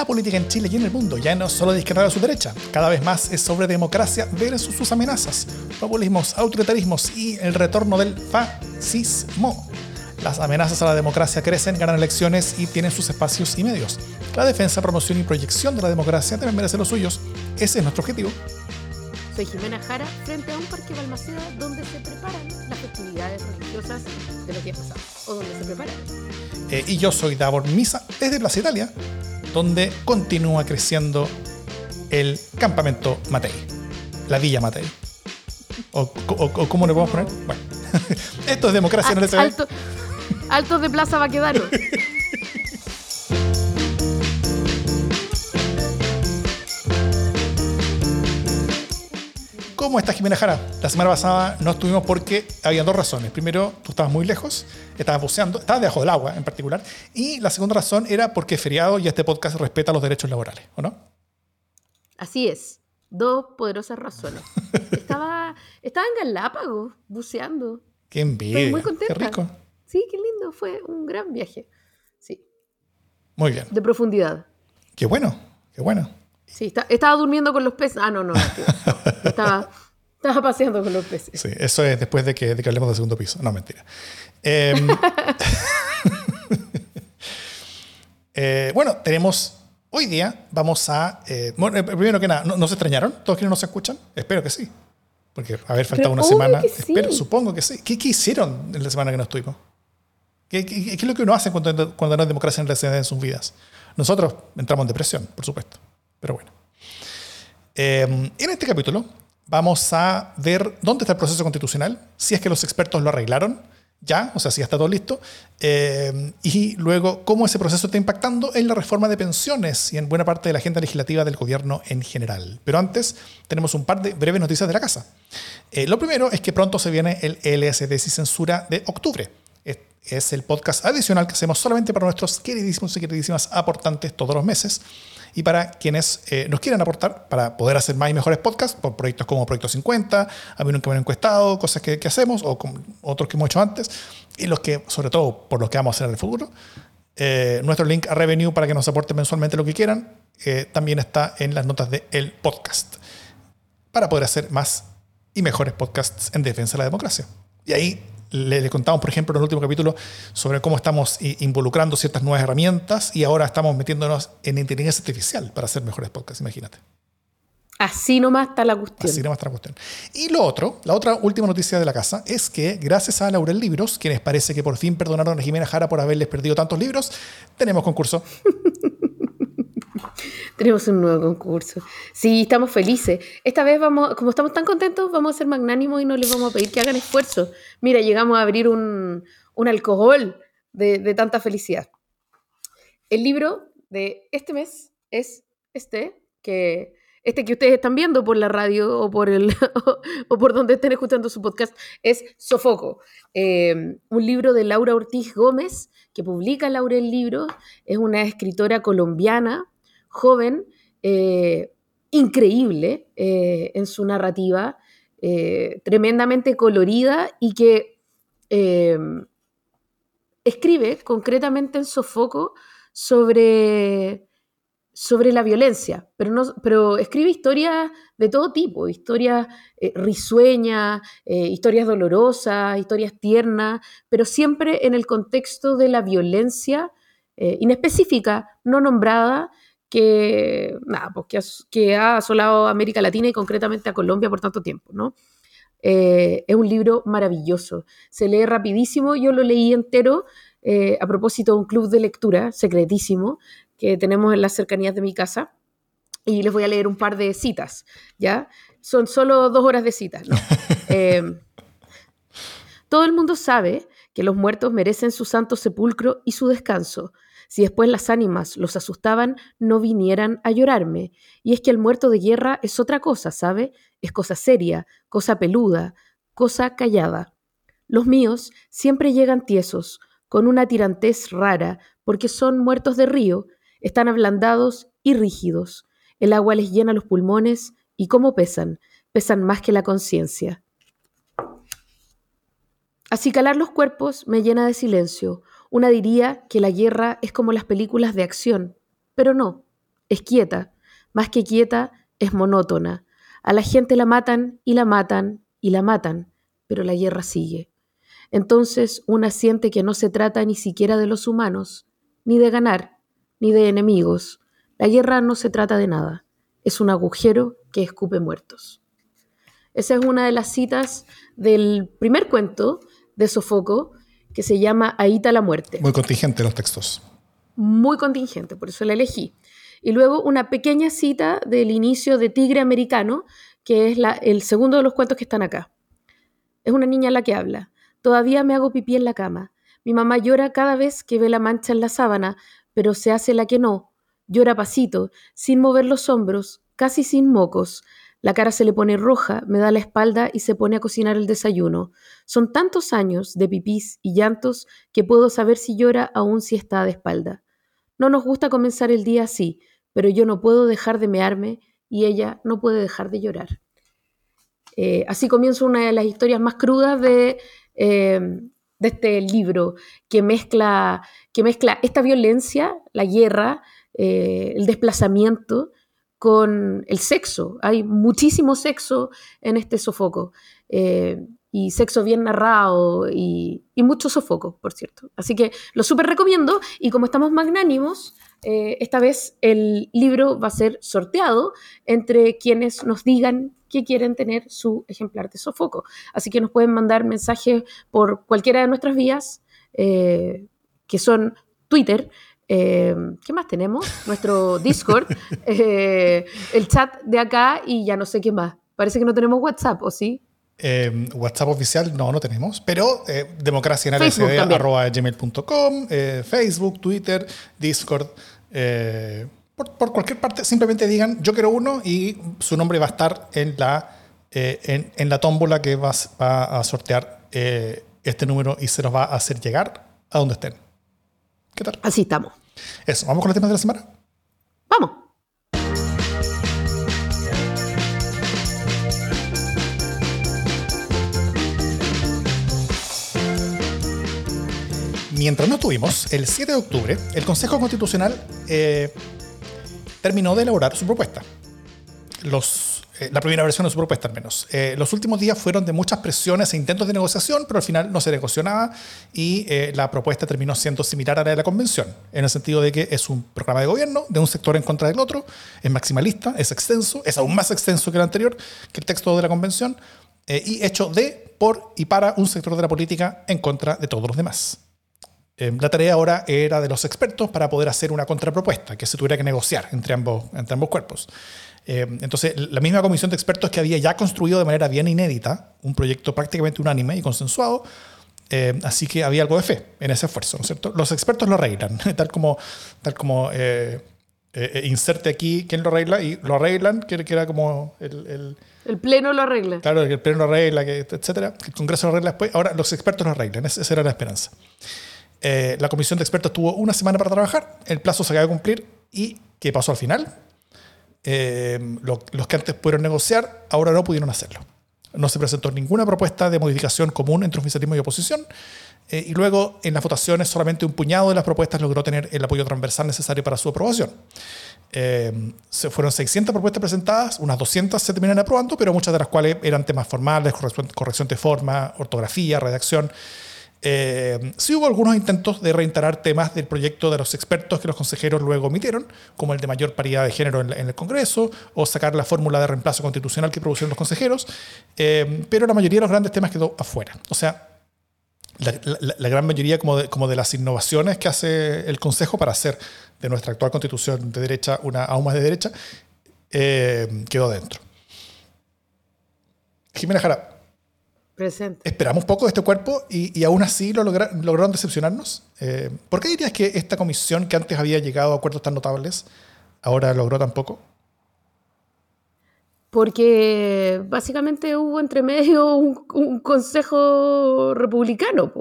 La política en Chile y en el mundo ya no es solo de izquierda a su derecha, cada vez más es sobre democracia versus sus amenazas, populismos, autoritarismos y el retorno del fascismo. Las amenazas a la democracia crecen, ganan elecciones y tienen sus espacios y medios. La defensa, promoción y proyección de la democracia deben merecer los suyos. Ese es nuestro objetivo. Soy Jimena Jara, frente a un parque Balmaceda donde se preparan las festividades religiosas de los días pasados, o donde se preparan. Eh, y yo soy Davor Misa, desde Plaza Italia, donde continúa creciendo el campamento Matei, la Villa Matei. O, o- o- ¿Cómo le podemos poner? Bueno, esto es democracia en el Ah, SD. alto- altos de Plaza Baquedano. ¿Cómo está Jimena Jara? La semana pasada no estuvimos porque había dos razones. Primero, tú estabas muy lejos, estabas buceando, estabas debajo del agua en particular. Y la segunda razón era porque es feriado y este podcast respeta los derechos laborales, ¿o no? Así es. Dos poderosas razones. Estaba, estaba en Galápagos, buceando. Qué envidia. muy contenta. Qué rico. Sí, qué lindo. Fue un gran viaje. Sí, Muy bien. de profundidad. Qué bueno, qué bueno. Sí, está- estaba durmiendo con los peces. Ah, no, no. estaba, estaba paseando con los peces. Sí, eso es después de que, de que hablemos del segundo piso. No, mentira. Em, eh, bueno, tenemos. Hoy día vamos a. eh, bueno, eh, primero que nada, ¿no, no se extrañaron? ¿Todos quienes nos escuchan? Espero que sí. Porque haber faltado Pero una semana. sí. Espero, supongo que sí. ¿Qué, qué hicieron en la semana que no estuvimos? ¿Qué, qué- qué es lo que uno hace cuando, cuando no hay democracia en, en sus vidas? Nosotros entramos en depresión, por supuesto. Pero bueno. Eh, en este capítulo vamos a ver dónde está el proceso constitucional, si es que los expertos lo arreglaron ya, o sea, si ya está todo listo, eh, y luego cómo ese proceso está impactando en la reforma de pensiones y en buena parte de la agenda legislativa del gobierno en general. Pero antes tenemos un par de breves noticias de la casa. Eh, lo primero es que pronto se viene el LSD sin censura de octubre. Es- el podcast adicional que hacemos solamente para nuestros queridísimos y queridísimas aportantes todos los meses y para quienes eh, nos quieran aportar para poder hacer más y mejores podcasts por proyectos como Proyecto 50, a mí nunca me han encuestado, cosas que, hacemos o otros que hemos hecho antes y los que, sobre todo, por los que vamos a hacer en el futuro. Eh, nuestro link a Revenue para que nos aporten mensualmente lo que quieran eh, también está en las notas del podcast para poder hacer más y mejores podcasts en defensa de la democracia. Y ahí le, le contamos, por ejemplo, en el último capítulo sobre cómo estamos involucrando ciertas nuevas herramientas y ahora estamos metiéndonos en inteligencia artificial para hacer mejores podcasts, imagínate. Así nomás está la cuestión. Así nomás está la cuestión. Y lo otro, la otra última noticia de la casa es que gracias a Laurel Libros, quienes parece que por fin perdonaron a Jimena Jara por haberles perdido tantos libros, tenemos concurso. Tenemos un nuevo concurso. Sí, estamos felices. Esta vez vamos, como estamos tan contentos, vamos a ser magnánimos y no les vamos a pedir que hagan esfuerzo. Mira, llegamos a abrir un, un alcohol de, de tanta felicidad. El libro de este mes es este, que este que ustedes están viendo por la radio o por el o por donde estén escuchando su podcast, es Sofoco. Eh, un libro de Laura Ortiz Gómez, que publica Laura el libro, es una escritora colombiana joven, eh, increíble eh, en su narrativa, eh, tremendamente colorida y que eh, escribe concretamente en Sofoco sobre, sobre la violencia, pero, no, pero escribe historias de todo tipo, historias risueñas, historias dolorosas, historias tiernas, pero siempre en el contexto de la violencia inespecífica, no nombrada, que, nada, pues que, ha, que ha asolado a América Latina y concretamente a Colombia por tanto tiempo, ¿no? Eh, es un libro maravilloso, se lee rapidísimo, yo lo leí entero eh, a propósito de un club de lectura secretísimo que tenemos en las cercanías de mi casa y les voy a leer un par de citas, ¿ya? Son solo dos horas de citas, ¿no? Eh, todo el mundo sabe que los muertos merecen su santo sepulcro y su descanso. Si después las ánimas los asustaban, no vinieran a llorarme. Y es que el muerto de guerra es otra cosa, ¿sabe? Es cosa seria, cosa peluda, cosa callada. Los míos siempre llegan tiesos, con una tirantez rara, porque son muertos de río, están ablandados y rígidos. El agua les llena los pulmones y cómo pesan, pesan más que la conciencia. Acicalar los cuerpos me llena de silencio. Una diría que la guerra es como las películas de acción, pero no. es quieta, más que quieta, es monótona. A la gente la matan y la matan y la matan, pero la guerra sigue. Entonces una siente que no se trata ni siquiera de los humanos, ni de ganar, ni de enemigos. La guerra no se trata de nada. Es un agujero que escupe muertos. Esa es una de las citas del primer cuento de Sofoco, que se llama Aita la muerte. Muy contingente los textos. Muy contingente, por eso la elegí. Y luego una pequeña cita del inicio de Tigre Americano, que es la, el segundo de los cuentos que están acá. Es una niña la que habla. Todavía me hago pipí en la cama. Mi mamá llora cada vez que ve la mancha en la sábana, pero se hace la que no. Llora pasito, sin mover los hombros, casi sin mocos. La cara se le pone roja, me da la espalda y se pone a cocinar el desayuno. Son tantos años de pipís y llantos que puedo saber si llora aún si está de espalda. No nos gusta comenzar el día así, pero yo no puedo dejar de mearme y ella no puede dejar de llorar. Eh, así comienza una de las historias más crudas de, eh, de este libro, que mezcla, que mezcla esta violencia, la guerra, eh, el desplazamiento, con el sexo. Hay muchísimo sexo en este sofoco. y sexo bien narrado y, y, mucho sofoco, por cierto. Así que lo súper recomiendo y como estamos magnánimos, eh, esta vez el libro va a ser sorteado entre quienes nos digan que quieren tener su ejemplar de Sofoco. Así que nos pueden mandar mensajes por cualquiera de nuestras vías, eh, que son Twitter, eh, ¿Qué más tenemos? Nuestro Discord, el chat de acá y ya no sé qué más. Parece que no tenemos WhatsApp, ¿o sí? WhatsApp oficial no, no tenemos, pero democracia en gmail.com, Facebook, Twitter, Discord. Eh, por, cualquier parte, simplemente digan yo quiero uno y su nombre va a estar en la, eh, en, la tómbola que va, a sortear eh, este número y se nos va a hacer llegar a donde estén. ¿Qué tal? Así estamos. Eso, ¿vamos con los temas de la semana? Vamos. Mientras no estuvimos, el 7 de octubre, el Consejo Constitucional eh, terminó de elaborar su propuesta. Los, eh, la primera versión de su propuesta, al menos. Eh, los últimos días fueron de muchas presiones e intentos de negociación, pero al final no se negoció nada y la propuesta terminó siendo similar a la de la convención, en el sentido de que es un programa de gobierno de un sector en contra del otro, es maximalista, es extenso, es aún más extenso que el anterior, que el texto de la convención, y hecho de, por y para un sector de la política en contra de todos los demás. Em, la tarea ahora era de los expertos para poder hacer una contrapropuesta que se tuviera que negociar entre ambos, entre ambos cuerpos. Em, entonces, la misma comisión de expertos que había ya construido de manera bien inédita un proyecto prácticamente unánime y consensuado, em, así que había algo de fe en ese esfuerzo, ¿no es cierto? Los expertos lo arreglan, tal como, tal como eh, eh, eh, inserte aquí quién lo arregla y lo arreglan, que, era como el, el... Pleno lo arregla. Claro, el Pleno lo arregla, que, etcétera. El Congreso lo arregla después. Ahora los expertos lo arreglan. Esa era la esperanza. Eh, la comisión de expertos tuvo una semana para trabajar, el plazo se acaba de cumplir y ¿qué pasó al final? Eh, los que antes pudieron negociar, ahora no pudieron hacerlo. No se presentó ninguna propuesta de modificación común entre oficialismo y oposición. Eh, y luego, en las votaciones, solamente un puñado de las propuestas logró tener el apoyo transversal necesario para su aprobación. se fueron 600 propuestas presentadas, unas 200 se terminaron aprobando, pero muchas de las cuales eran temas formales, corrección, corrección de forma, ortografía, redacción. Eh, sí hubo algunos intentos de reinstalar temas del proyecto de los expertos que los consejeros luego omitieron, como el de mayor paridad de género en, el Congreso, o sacar la fórmula de reemplazo constitucional que propusieron los consejeros, eh, pero la mayoría de los grandes temas quedó afuera. O sea, la, gran mayoría como de, como de, las innovaciones que hace el Consejo para hacer de nuestra actual constitución de derecha una aún más de derecha, eh, quedó dentro. Jimena Jara, Esperamos poco de este cuerpo y, aún así lo lograron decepcionarnos. Eh, ¿Por qué dirías que esta comisión que antes había llegado a acuerdos tan notables, ahora logró tan poco? Porque básicamente hubo entre medio un, consejo republicano.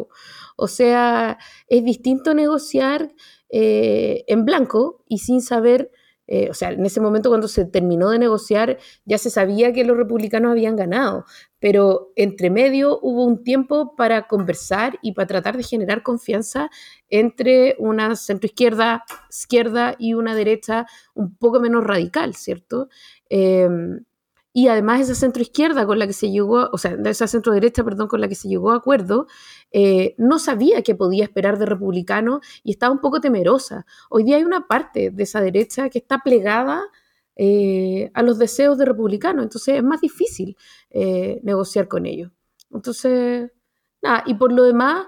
O sea, es distinto negociar eh, en blanco y sin saber o sea, en ese momento cuando se terminó de negociar ya se sabía que los republicanos habían ganado, pero entre medio hubo un tiempo para conversar y para tratar de generar confianza entre una centroizquierda izquierda y una derecha un poco menos radical, ¿cierto? Em, y además esa centro izquierda con la que se llegó, o sea, esa centro derecha, perdón, con la que se llegó a acuerdo, eh, no sabía qué podía esperar de republicano y estaba un poco temerosa. Hoy día hay una parte de esa derecha que está plegada eh, a los deseos de republicano, entonces es más difícil eh, negociar con ellos. Entonces, nada, y por lo demás,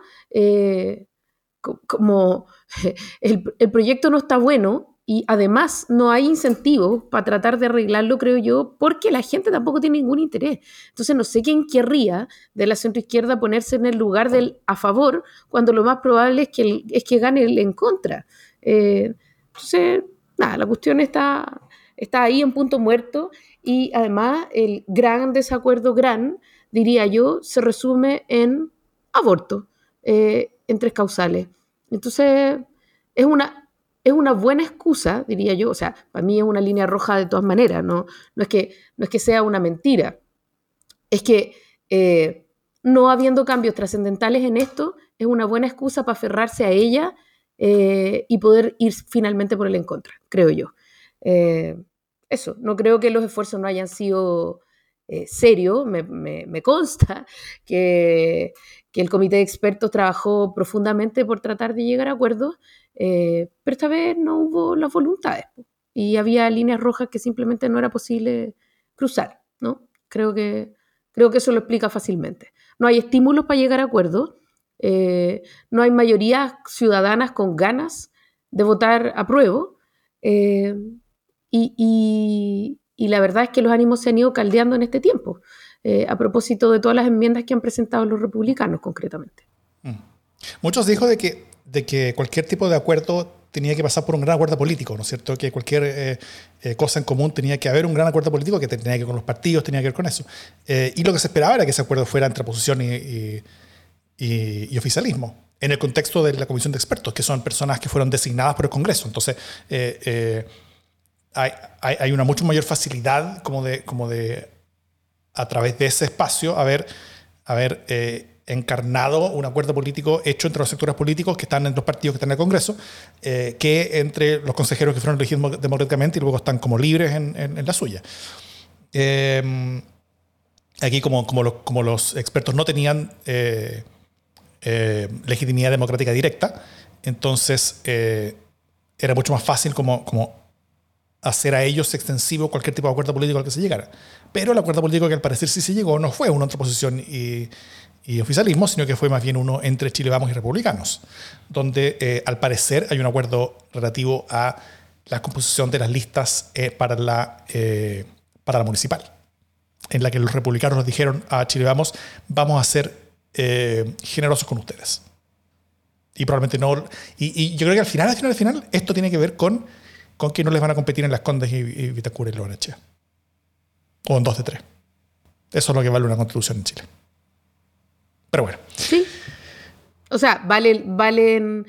como el, el proyecto no está bueno, y además no hay incentivos para tratar de arreglarlo, creo yo, porque la gente tampoco tiene ningún interés. Entonces no sé quién querría de la centroizquierda ponerse en el lugar del a favor cuando lo más probable es que, es que gane el en contra. Eh, entonces, nada, la cuestión está, está ahí en punto muerto y además el gran desacuerdo, gran, diría yo, se resume en aborto, eh, en tres causales. Entonces, es una, es una buena excusa, diría yo, o sea, para mí es una línea roja de todas maneras, no, no, es, que, no es que sea una mentira, es que eh, no habiendo cambios trascendentales en esto, es una buena excusa para aferrarse a ella eh, y poder ir finalmente por el en contra, creo yo. Eh, eso, no creo que los esfuerzos no hayan sido serios, me, me, consta que, que el comité de expertos trabajó profundamente por tratar de llegar a acuerdos, eh, pero esta vez no hubo las voluntades y había líneas rojas que simplemente no era posible cruzar, ¿no? Creo que, creo que eso lo explica fácilmente. No hay estímulos para llegar a acuerdos, eh, no hay mayorías ciudadanas con ganas de votar a prueba, eh, y, la verdad es que los ánimos se han ido caldeando en este tiempo, a propósito de todas las enmiendas que han presentado los republicanos concretamente. Mm. Muchos dijo de que de que cualquier tipo de acuerdo tenía que pasar por un gran acuerdo político, ¿no es cierto? Que cualquier eh, eh, cosa en común tenía que haber un gran acuerdo político que tenía que ver con los partidos, tenía que ver con eso. Eh, y lo que se esperaba era que ese acuerdo fuera entre oposición y, y, oficialismo, en el contexto de la comisión de expertos, que son personas que fueron designadas por el Congreso. Entonces, hay, hay, una mucho mayor facilidad como de, como de a través de ese espacio, a ver, a ver encarnado un acuerdo político hecho entre los sectores políticos que están en los partidos que están en el Congreso, eh, que entre los consejeros que fueron elegidos democráticamente y luego están como libres en, la suya. Eh, aquí, como, como, los, expertos no tenían eh, legitimidad democrática directa, entonces era mucho más fácil como hacer a ellos extensivo cualquier tipo de acuerdo político al que se llegara. Pero el acuerdo político que al parecer sí se llegó no fue una oposición y y oficialismo, sino que fue más bien uno entre Chile Vamos y republicanos, donde eh, al parecer hay un acuerdo relativo a la composición de las listas eh, para, la, eh, para la municipal, en la que los republicanos nos dijeron a Chile Vamos, vamos a ser generosos con ustedes. Y probablemente no. Y, yo creo que al final, al final, al final, esto tiene que ver con, con que no les van a competir en las Condes y, y Vitacura y Loreche. O en dos de tres. Eso es lo que vale una constitución en Chile. Pero bueno. Sí. O sea, valen, valen.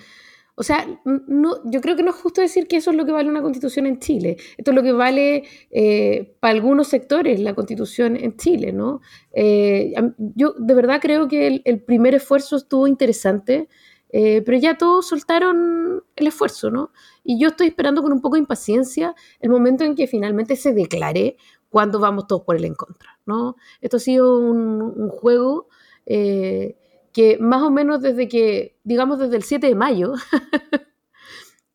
O sea, no, yo creo que no es justo decir que eso es lo que vale una constitución en Chile. Esto es lo que vale eh, para algunos sectores la constitución en Chile, ¿no? Eh, yo de verdad creo que el, primer esfuerzo estuvo interesante, eh, pero ya todos soltaron el esfuerzo, ¿no? Y yo estoy esperando con un poco de impaciencia el momento en que finalmente se declare cuándo vamos todos por el en ¿no? Esto ha sido un, un juego eh, que más o menos desde que, digamos desde el 7 de mayo,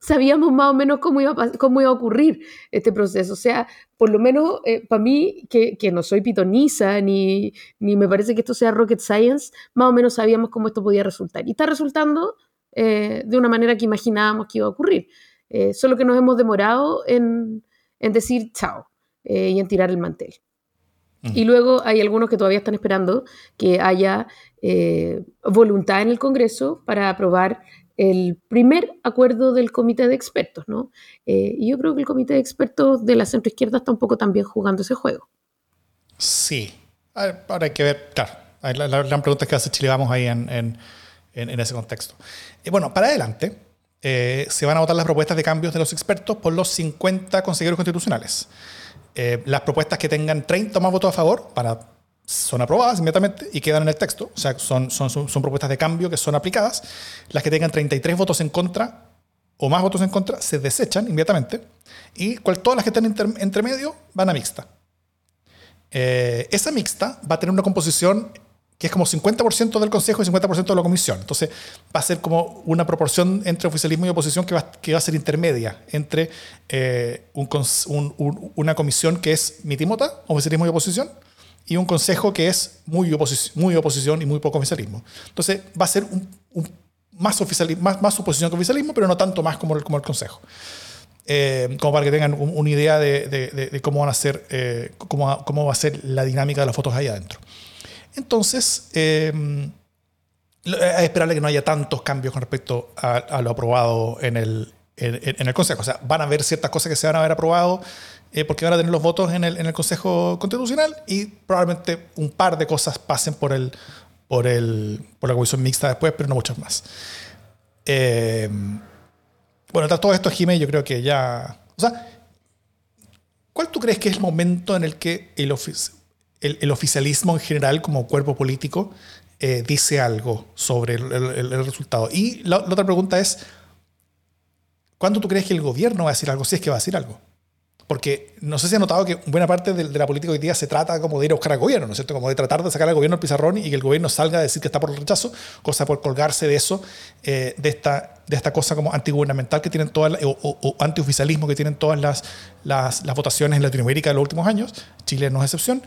sabíamos más o menos cómo iba, a, cómo iba a ocurrir este proceso. O sea, por lo menos eh, para mí, que, que, no soy pitoniza, ni, ni me parece que esto sea rocket science, más o menos sabíamos cómo esto podía resultar. Y está resultando eh, de una manera que imaginábamos que iba a ocurrir. solo que nos hemos demorado en, en decir chao y en tirar el mantel. Y luego hay algunos que todavía están esperando que haya eh, voluntad en el Congreso para aprobar el primer acuerdo del comité de expertos, ¿no? Eh, y yo creo que el comité de expertos de la centroizquierda está un poco también jugando ese juego. Sí. Ahora hay que ver, claro, la, gran pregunta es hace Chile Vamos ahí en, en, en ese contexto. Y bueno, para adelante, eh, se van a votar las propuestas de cambios de los expertos por los 50 consejeros constitucionales. Eh, las propuestas que tengan 30 o más votos a favor para, son aprobadas inmediatamente y quedan en el texto. O sea, son, son, son, propuestas de cambio que son aplicadas. Las que tengan 33 votos en contra o más votos en contra se desechan inmediatamente. Y todas las que estén entre medio van a mixta. Eh, esa mixta va a tener una composición que es como 50% del Consejo y 50% de la Comisión. Entonces va a ser como una proporción entre oficialismo y oposición que va, que va a ser intermedia entre eh, una comisión que es mitimota, oficialismo y oposición, y un consejo que es muy, muy oposición y muy poco oficialismo. Entonces va a ser más, oficialismo, más, más oposición que oficialismo, pero no tanto más como el, como el consejo. Eh, como para que tengan una idea de, cómo van a ser, eh, cómo, cómo va a ser la dinámica de las fotos ahí adentro. Entonces, eh, es esperable que no haya tantos cambios con respecto a, lo aprobado en el, en, el Consejo. O sea, van a haber ciertas cosas que se van a haber aprobado eh, porque van a tener los votos en el, Consejo Constitucional y probablemente un par de cosas pasen por, el, por, la comisión mixta después, pero no muchas más. Eh, bueno, tras todo esto, Jiménez, yo creo que ya... O sea, ¿cuál tú crees que es el momento en el que el, oficialismo en general como cuerpo político eh, dice algo sobre el, resultado. Y la, otra pregunta es, ¿cuándo tú crees que el gobierno va a decir algo? Si es que va a decir algo. Porque no sé si ha notado que buena parte de, la política hoy día se trata como de ir a buscar al gobierno, ¿no es cierto? Como de tratar de sacar al gobierno al pizarrón y que el gobierno salga a decir que está por el rechazo, cosa por colgarse de eso, eh, de, esta, de esta cosa como antigubernamental que tienen todas, o, o, antioficialismo que tienen todas las, las, las votaciones en Latinoamérica de los últimos años. Chile no es excepción.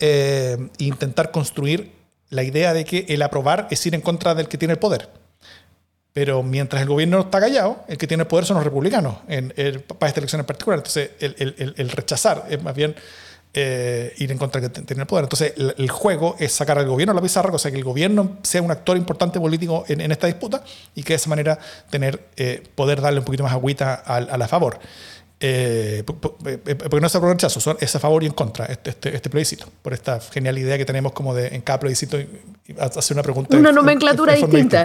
Eh, intentar construir la idea de que el aprobar es ir en contra del que tiene el poder. Pero mientras el gobierno está callado, el que tiene el poder son los republicanos, en, para esta elección en particular. Entonces, el, rechazar es más bien eh, ir en contra del que tiene el poder. Entonces, el, juego es sacar al gobierno a la pizarra, o sea, que el gobierno sea un actor importante político en, esta disputa y que de esa manera tener, eh, poder darle un poquito más agüita a, a la favor. Eh, eh, porque no es a rechazo, es a favor y en contra este, este, este, plebiscito, por esta genial idea que tenemos como de en cada plebiscito hacer una pregunta. Una nomenclatura distinta.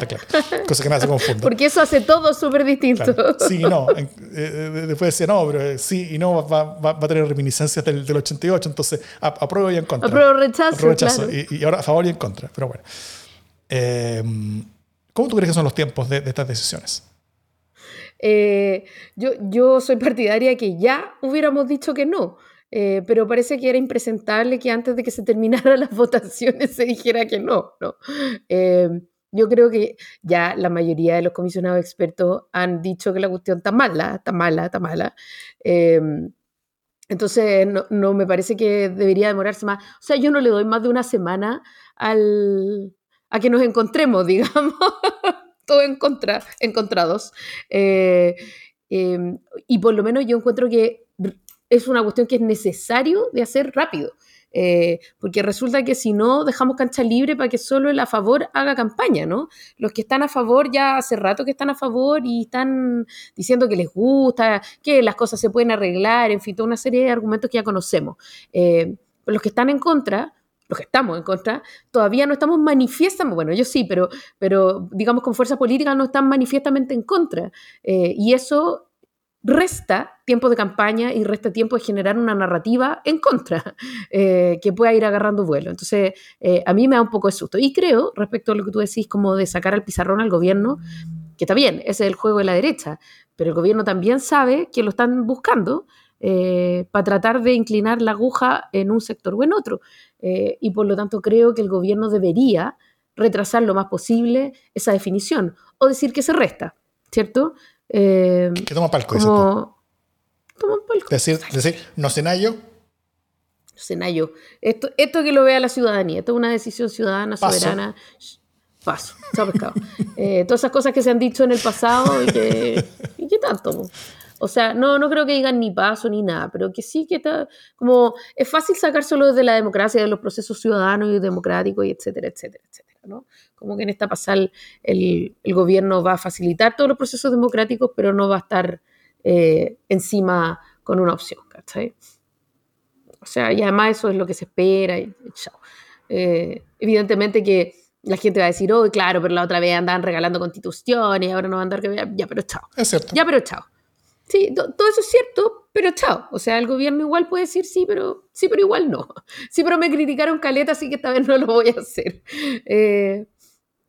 cosa que me hace confundo. porque eso hace todo súper distinto. Sí y no. Eh, después decía, no, pero sí y no va, va, a tener reminiscencias del, del 88, entonces apruebo y en contra. Apruebo rechazo. rechazo y, ahora a favor y en contra. Pero bueno. ¿Cómo tú crees que son los tiempos de, de estas decisiones? Eh, yo, yo soy partidaria que ya hubiéramos dicho que no, eh, pero parece que era impresentable que antes de que se terminaran las votaciones se dijera que no. ¿no? Eh, yo creo que ya la mayoría de los comisionados expertos han dicho que la cuestión está mala, está mala, está mala. entonces, no, no, me parece que debería demorarse más. O sea, yo no le doy más de una semana al, a que nos encontremos, digamos en contra, encontrados. Eh, em, y por lo menos yo encuentro que es una cuestión que es necesario de hacer rápido. Eh, porque resulta que si no, dejamos cancha libre para que solo el a favor haga campaña, ¿no? Los que están a favor ya hace rato que están a favor y están diciendo que les gusta, que las cosas se pueden arreglar, en fin, toda una serie de argumentos que ya conocemos. Eh, los que están en contra los que estamos en contra, todavía no estamos manifiestamente, bueno, yo sí, pero, pero digamos con fuerzas políticas no están manifiestamente en contra. Eh, y eso resta tiempo de campaña y resta tiempo de generar una narrativa en contra eh, que pueda ir agarrando vuelo. Entonces, eh, a mí me da un poco de susto. Y creo, respecto a lo que tú decís, como de sacar al pizarrón al gobierno, que está bien, ese es el juego de la derecha, pero el gobierno también sabe que lo están buscando eh, para tratar de inclinar la aguja en un sector o en otro. Eh, y por lo tanto creo que el gobierno debería retrasar lo más posible esa definición o decir que se resta, ¿cierto? Eh, que toma palco. Como, toma palco. Decir, decir, no cenayo. Cenayo. Esto, esto que lo vea la ciudadanía, esto es una decisión ciudadana, soberana. Paso, chao pescado. todas esas cosas que se han dicho en el pasado y que, y qué tanto. O sea, no, no creo que digan ni paso ni nada, pero que sí que está, como es fácil sacar solo de la democracia, de los procesos ciudadanos y democráticos, y etcétera, etcétera, etcétera, ¿no? Como que en esta pasal el, gobierno va a facilitar todos los procesos democráticos, pero no va a estar eh, encima con una opción, ¿cachai? O sea, y además eso es lo que se espera, y, chao. Eh, evidentemente que la gente va a decir, oh, claro, pero la otra vez andaban regalando constituciones, ahora no van a andar... Ya, pero chao. Es cierto. Ya, pero chao. Sí, todo eso es cierto, pero chao. O sea, el gobierno igual puede decir sí, pero sí, pero igual no. Sí, pero me criticaron caleta, así que esta vez no lo voy a hacer. Eh,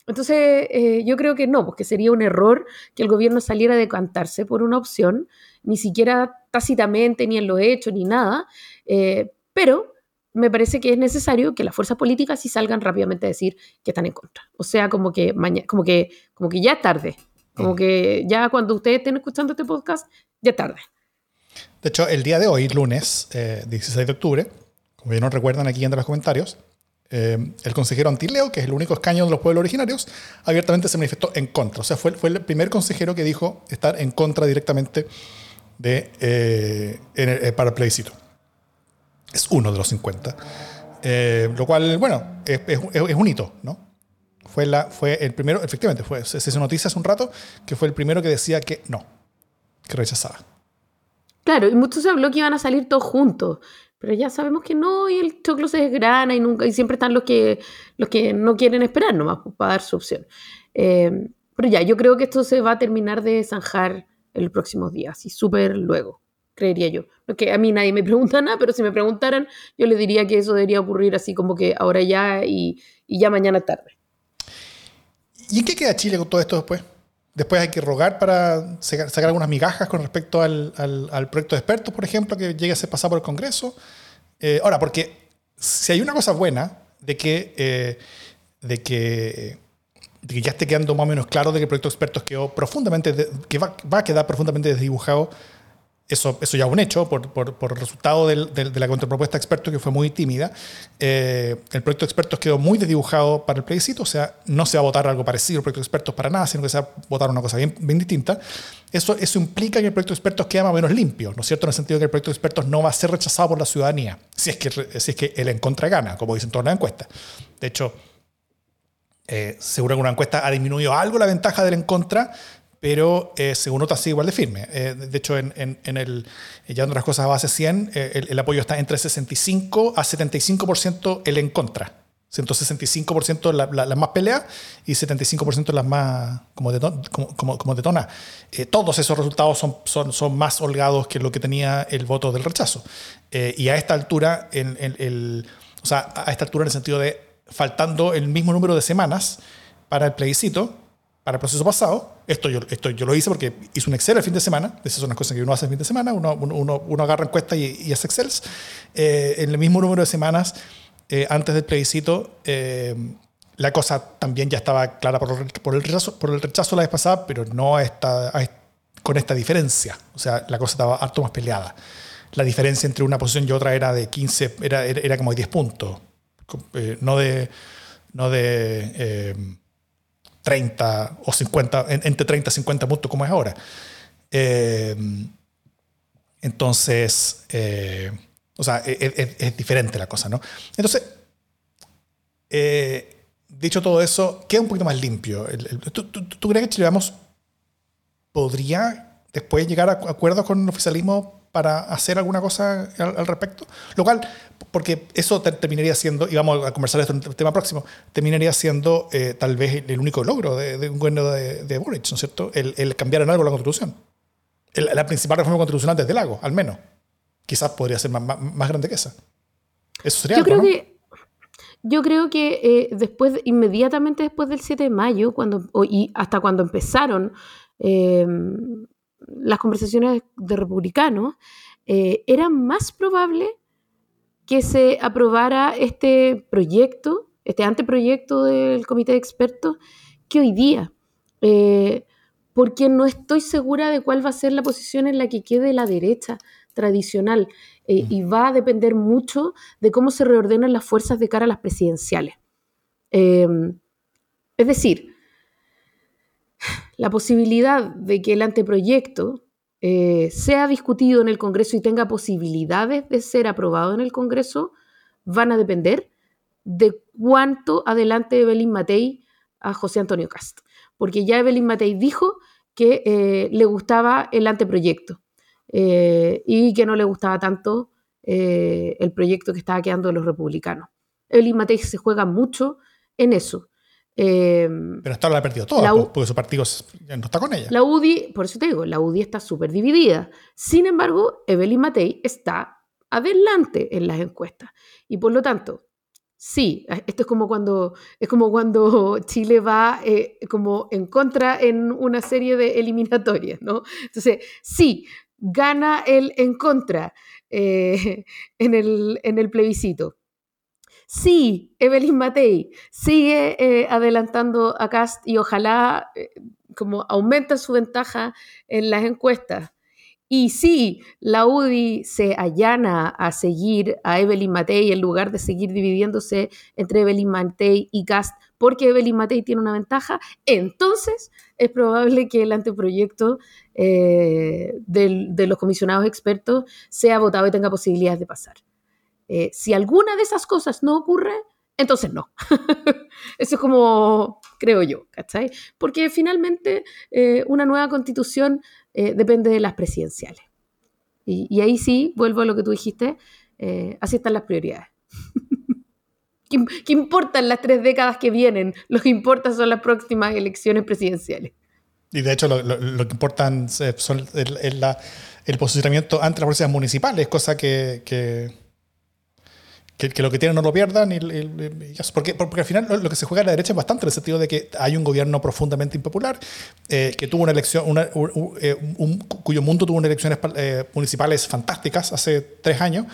entonces, eh, yo creo que no, porque sería un error que el gobierno saliera a decantarse por una opción, ni siquiera tácitamente, ni en lo hecho, ni nada. Eh, pero me parece que es necesario que las fuerzas políticas sí salgan rápidamente a decir que están en contra. O sea, como que, como que, como que ya es tarde. Como mm. que ya cuando ustedes estén escuchando este podcast, es tarde. De hecho, el día de hoy, lunes 16 eh, de octubre, como ya nos recuerdan aquí en los comentarios, eh, el consejero Antileo, que es el único escaño de los pueblos originarios, abiertamente se manifestó en contra. O sea, fue, fue el primer consejero que dijo estar en contra directamente de, eh, para el plebiscito. Es uno de los 50. lo cual, bueno, es, es, un hito, ¿no? Fue, la, fue el primero, efectivamente, fue, se, se noticia hace un rato que fue el primero que decía que no, que rechazaba. Claro, y muchos se habló que iban a salir todos juntos, pero ya sabemos que no, y el choclo se desgrana y, nunca, y siempre están los que, los que no quieren esperar nomás pues, para dar su opción. Eh, pero ya, yo creo que esto se va a terminar de zanjar en los próximos días, y súper luego, creería yo. Porque a mí nadie me pregunta nada, pero si me preguntaran, yo le diría que eso debería ocurrir así como que ahora ya y, y ya mañana tarde. ¿Y en qué queda Chile con todo esto después? Después hay que rogar para sacar, algunas migajas con respecto al, proyecto de expertos, por ejemplo, que llegue a ser pasado por el Congreso. Eh, ahora, porque si hay una cosa buena de que, eh, de que, que, ya esté quedando más o menos claro de que el proyecto de expertos quedó profundamente, que va, va, a quedar profundamente desdibujado eso, eso ya es un hecho por, por, por resultado de la contrapropuesta de expertos que fue muy tímida. Eh, el proyecto de expertos quedó muy desdibujado para el plebiscito, o sea, no se va a votar algo parecido al proyecto de expertos para nada, sino que se va a votar una cosa bien, bien distinta. Eso, eso implica que el proyecto de expertos queda más o menos limpio, ¿no es cierto? En el sentido de que el proyecto de expertos no va a ser rechazado por la ciudadanía, si es que, si es que el en contra gana, como dicen todas las encuestas. De hecho, eh, seguro que una encuesta ha disminuido algo la ventaja del en contra, pero eh, según otras sigue igual de firme. Eh, de hecho, en, en, el, ya otras cosas a base 100, eh, el, apoyo está entre 65 a 75% el en contra. 165% las la, más peleas y 75% las más como, como, como, detona. todos esos resultados son, son, son, más holgados que lo que tenía el voto del rechazo. y a esta altura, en, el, o sea, a esta altura en el sentido de faltando el mismo número de semanas para el plebiscito, para el proceso pasado, esto yo, esto yo lo hice porque hice un Excel el fin de semana, esas son las cosas que uno hace el fin de semana, uno, uno, uno agarra encuestas y, y, hace Excel. Eh, en el mismo número de semanas, eh, antes del plebiscito, eh, la cosa también ya estaba clara por el, por el, rechazo, por el rechazo la vez pasada, pero no esta, con esta diferencia. O sea, la cosa estaba harto más peleada. La diferencia entre una posición y otra era de 15, era, era, como de 10 puntos, no de... No de 30 o 50, entre 30 y 50 puntos como es ahora. Eh, entonces, eh, o sea, e, e, es, diferente la cosa, ¿no? Entonces, eh, dicho todo eso, queda un poquito más limpio. ¿tú, crees que Chile Vamos podría después llegar a acuerdos con el oficialismo para hacer alguna cosa al, respecto. Lo cual, porque eso terminaría siendo, y vamos a conversar esto en el tema próximo, terminaría siendo eh, tal vez el único logro de, un gobierno de, de, Boric, ¿no es cierto? El, cambiar en algo la constitución. la principal reforma constitucional desde el lago, al menos. Quizás podría ser más, más, grande que esa. Eso sería yo creo que Yo creo que eh, después, inmediatamente después del 7 de mayo, cuando, y hasta cuando empezaron eh, las conversaciones de republicanos, eh, era más probable que se aprobara este proyecto, este anteproyecto del comité de expertos, que hoy día. Eh, porque no estoy segura de cuál va a ser la posición en la que quede la derecha tradicional eh, y va a depender mucho de cómo se reordenan las fuerzas de cara a las presidenciales. es decir, la posibilidad de que el anteproyecto eh, sea discutido en el Congreso y tenga posibilidades de ser aprobado en el Congreso van a depender de cuánto adelante Evelyn Matei a José Antonio Cast. Porque ya Evelyn Matei dijo que eh, le gustaba el anteproyecto eh, y que no le gustaba tanto el proyecto que estaba quedando de los republicanos. Evelyn Matei se juega mucho en eso. Em, Pero hasta ahora la ha perdido toda, porque su partido ya no está con ella. La UDI, por eso te digo, la UDI está súper dividida. Sin embargo, Evelyn Matei está adelante en las encuestas. Y por lo tanto, sí, esto es como cuando, es como cuando Chile va eh, como en contra en una serie de eliminatorias, ¿no? Entonces, sí, gana el en contra eh, en, el, en el plebiscito. Sí, Evelyn Matei sigue eh, adelantando a Cast y ojalá eh, como aumenta su ventaja en las encuestas. Y sí, la UDI se allana a seguir a Evelyn Matei en lugar de seguir dividiéndose entre Evelyn Matei y Cast porque Evelyn Matei tiene una ventaja, entonces es probable que el anteproyecto eh, de los comisionados expertos sea votado y tenga posibilidades de pasar. Eh, si alguna de esas cosas no ocurre, entonces no. Eso es como, creo yo, ¿cachai? Porque finalmente eh, una nueva constitución eh, depende de las presidenciales. Y, ahí sí, vuelvo a lo que tú dijiste, así están las prioridades. ¿Qué, importan las tres décadas que vienen? Lo que importa son las próximas elecciones presidenciales. Y de hecho lo, que importan son el, posicionamiento ante las policías municipales, cosa que que, lo que tienen no lo pierdan. Y, porque, porque, al final lo, que se juega a la derecha es bastante, en el sentido de que hay un gobierno profundamente impopular, eh, que tuvo una elección, eh, cuyo mundo tuvo unas elecciones eh, municipales fantásticas hace tres años.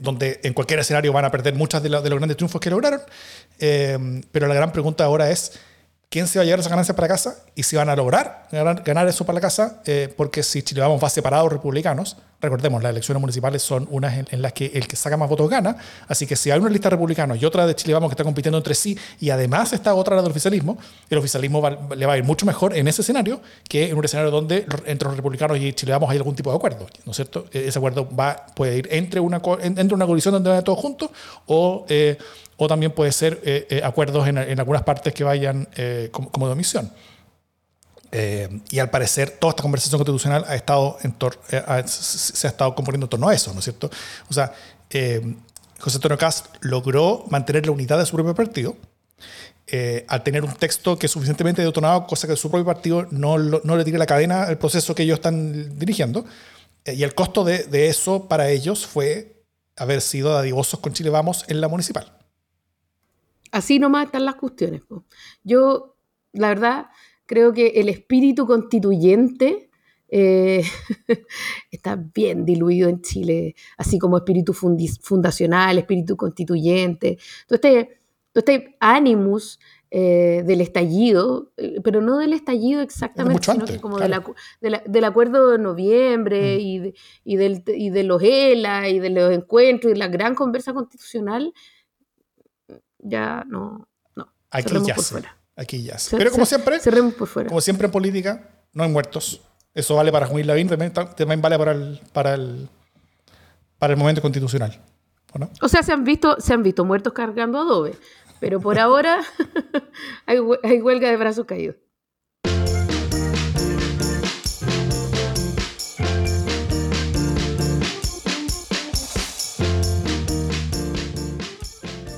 donde en cualquier escenario van a perder muchas de los grandes triunfos que lograron. pero la gran pregunta ahora es, quién se va a llevar esa ganancia para casa y si van a lograr ganar, eso para la casa, eh, porque si Chile vamos va separados republicanos, recordemos, las elecciones municipales son unas en, las que el que saca más votos gana, así que si hay una lista de republicanos y otra de Chile vamos que está compitiendo entre sí y además está otra la del oficialismo, el oficialismo le va a ir mucho mejor en ese escenario que en un escenario donde entre los republicanos y Chile vamos hay algún tipo de acuerdo, ¿no es cierto? E-, ese acuerdo va, puede ir entre una, entre una coalición donde vayan todos juntos o... Eh, o también puede ser eh, eh, acuerdos en, algunas partes que vayan eh, como, de omisión. y al parecer toda esta conversación constitucional ha estado en se ha estado componiendo en torno a eso, ¿no es cierto? O sea, José Antonio Cast logró mantener la unidad de su propio partido, al tener un texto que es suficientemente detonado, cosa que su propio partido no, no le tire la cadena al proceso que ellos están dirigiendo. y el costo de, de, eso para ellos fue haber sido dadivosos con Chile Vamos en la municipal. Así nomás están las cuestiones. Yo, la verdad, creo que el espíritu constituyente eh, está bien diluido en Chile, así como espíritu fundacional, espíritu constituyente. Todo este, este animus eh, del estallido, eh, pero no del estallido exactamente, sino que como del acuerdo de noviembre mm. y, y, del, y de los ELA y de los encuentros y de la gran conversa constitucional, ya no. no aquí ya. Aquí ya. Pero como siempre, cerremos por fuera. como siempre en política, no hay muertos. Eso vale para Juan Lavín, también, también, vale para el, para el, para el momento constitucional. ¿o, sea, se han, visto, se han visto muertos cargando adobe, pero por ahora hay, hay huelga de brazos caídos.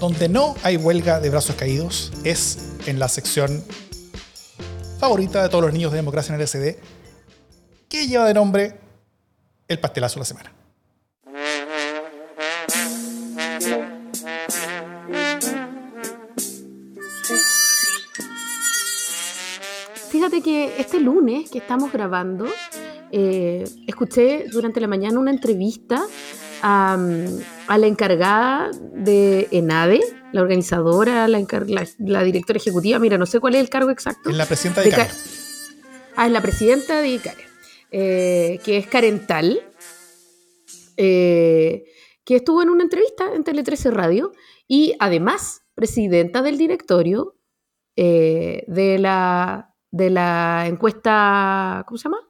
Donde no hay huelga de brazos caídos es en la sección favorita de todos los niños de democracia en el SD, que lleva de nombre el pastelazo de la semana. Fíjate que este lunes que estamos grabando, eh, escuché durante la mañana una entrevista a, la encargada de ENADE, la organizadora, la, directora ejecutiva, mira, no sé cuál es el cargo exacto. Es la presidenta de, ICARE. Ah, es la presidenta de ICARE, eh, que es Carental, eh, que estuvo en una entrevista en Tele 13 Radio y además presidenta del directorio eh, de, la, de la encuesta, ¿cómo se llama?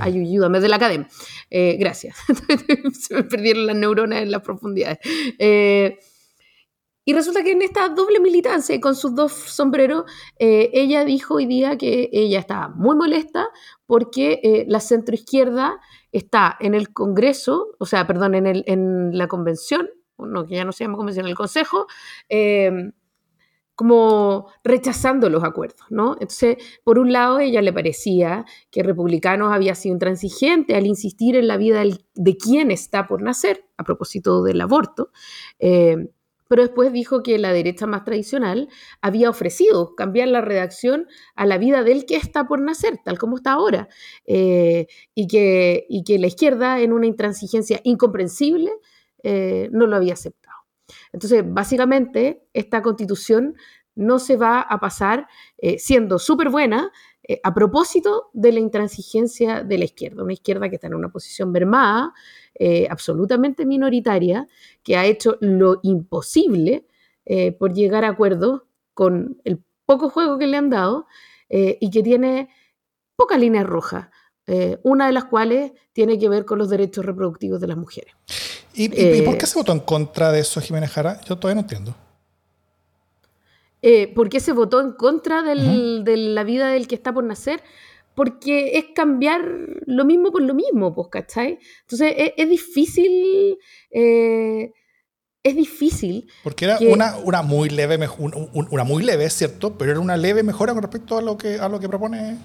Ayúdame, de la academia. Eh, gracias. Se me perdieron las neuronas en las profundidades. Eh, y resulta que en esta doble militancia, con sus dos sombreros, eh, ella dijo hoy día que ella estaba muy molesta porque la centroizquierda está en el Congreso, o sea, perdón, en, el, en la convención, no, que ya no se llama convención, en el Consejo, como rechazando los acuerdos, ¿no? Entonces, por un lado, ella le parecía que republicanos había sido intransigente al insistir en la vida de quien está por nacer, a propósito del aborto, eh, pero después dijo que la derecha más tradicional había ofrecido cambiar la redacción a la vida del que está por nacer, tal como está ahora, eh, y, que, y, que, la izquierda, en una intransigencia incomprensible, eh, no lo había aceptado. Entonces, básicamente, esta constitución no se va a pasar eh, siendo súper buena eh, a propósito de la intransigencia de la izquierda, una izquierda que está en una posición mermada, eh, absolutamente minoritaria, que ha hecho lo imposible por llegar a acuerdos con el poco juego que le han dado y que tiene pocas líneas rojas. una de las cuales tiene que ver con los derechos reproductivos de las mujeres. ¿Y, por qué se votó en contra de eso, Jiménez Jara? Yo todavía no entiendo. Eh, ¿Por qué se votó en contra de la vida del que está por nacer? Porque es cambiar lo mismo por lo mismo, pues, ¿cachai? Entonces es, difícil. Eh, es difícil. Porque era una, una, muy leve, una muy leve, cierto, pero era una leve mejora con respecto a lo que, a lo que propone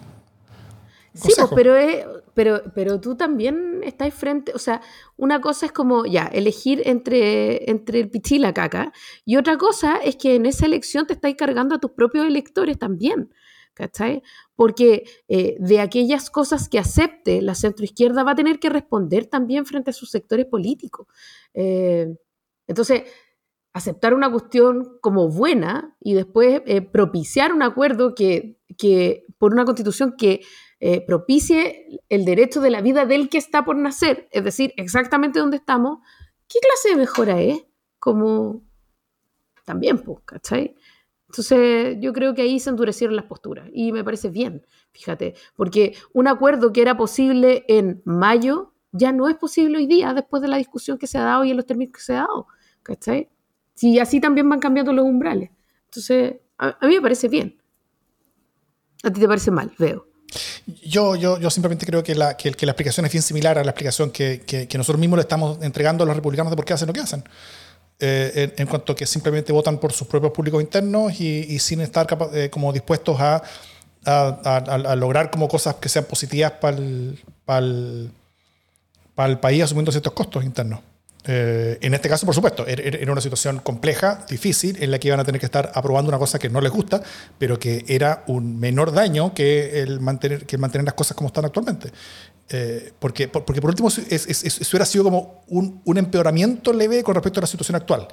Sí, pues, pero, es, pero, pero tú también estás frente, o sea, una cosa es como, ya, elegir entre, entre el pichi y la caca, y otra cosa es que en esa elección te estás cargando a tus propios electores también, ¿cachai? Porque eh, de aquellas cosas que acepte la centroizquierda va a tener que responder también frente a sus sectores políticos. Eh, entonces, aceptar una cuestión como buena y después eh, propiciar un acuerdo que, que, por una constitución que eh, propicie el derecho de la vida del que está por nacer, es decir, exactamente donde estamos, ¿qué clase de mejora es? Como también, pues, ¿cachai? Entonces yo creo que ahí se endurecieron las posturas y me parece bien, fíjate, porque un acuerdo que era posible en mayo ya no es posible hoy día después de la discusión que se ha dado y en los términos que se ha dado, ¿cachai? Si así también van cambiando los umbrales. Entonces, a, a mí me parece bien. A ti te parece mal, veo. Yo, yo, yo simplemente creo que la, que, la explicación es bien similar a la explicación que, que, nosotros mismos le estamos entregando a los republicanos de por qué hacen lo que hacen. Eh, en, cuanto a que simplemente votan por sus propios públicos internos y, sin estar eh, como dispuestos a, a, a, lograr como cosas que sean positivas para el, para el, para el país asumiendo ciertos costos internos. Eh, en este caso, por supuesto, era una situación compleja, difícil, en la que iban a tener que estar aprobando una cosa que no les gusta, pero que era un menor daño que el mantener, que mantener las cosas como están actualmente. Eh, porque, porque, por último, eso hubiera sido como un, un, empeoramiento leve con respecto a la situación actual.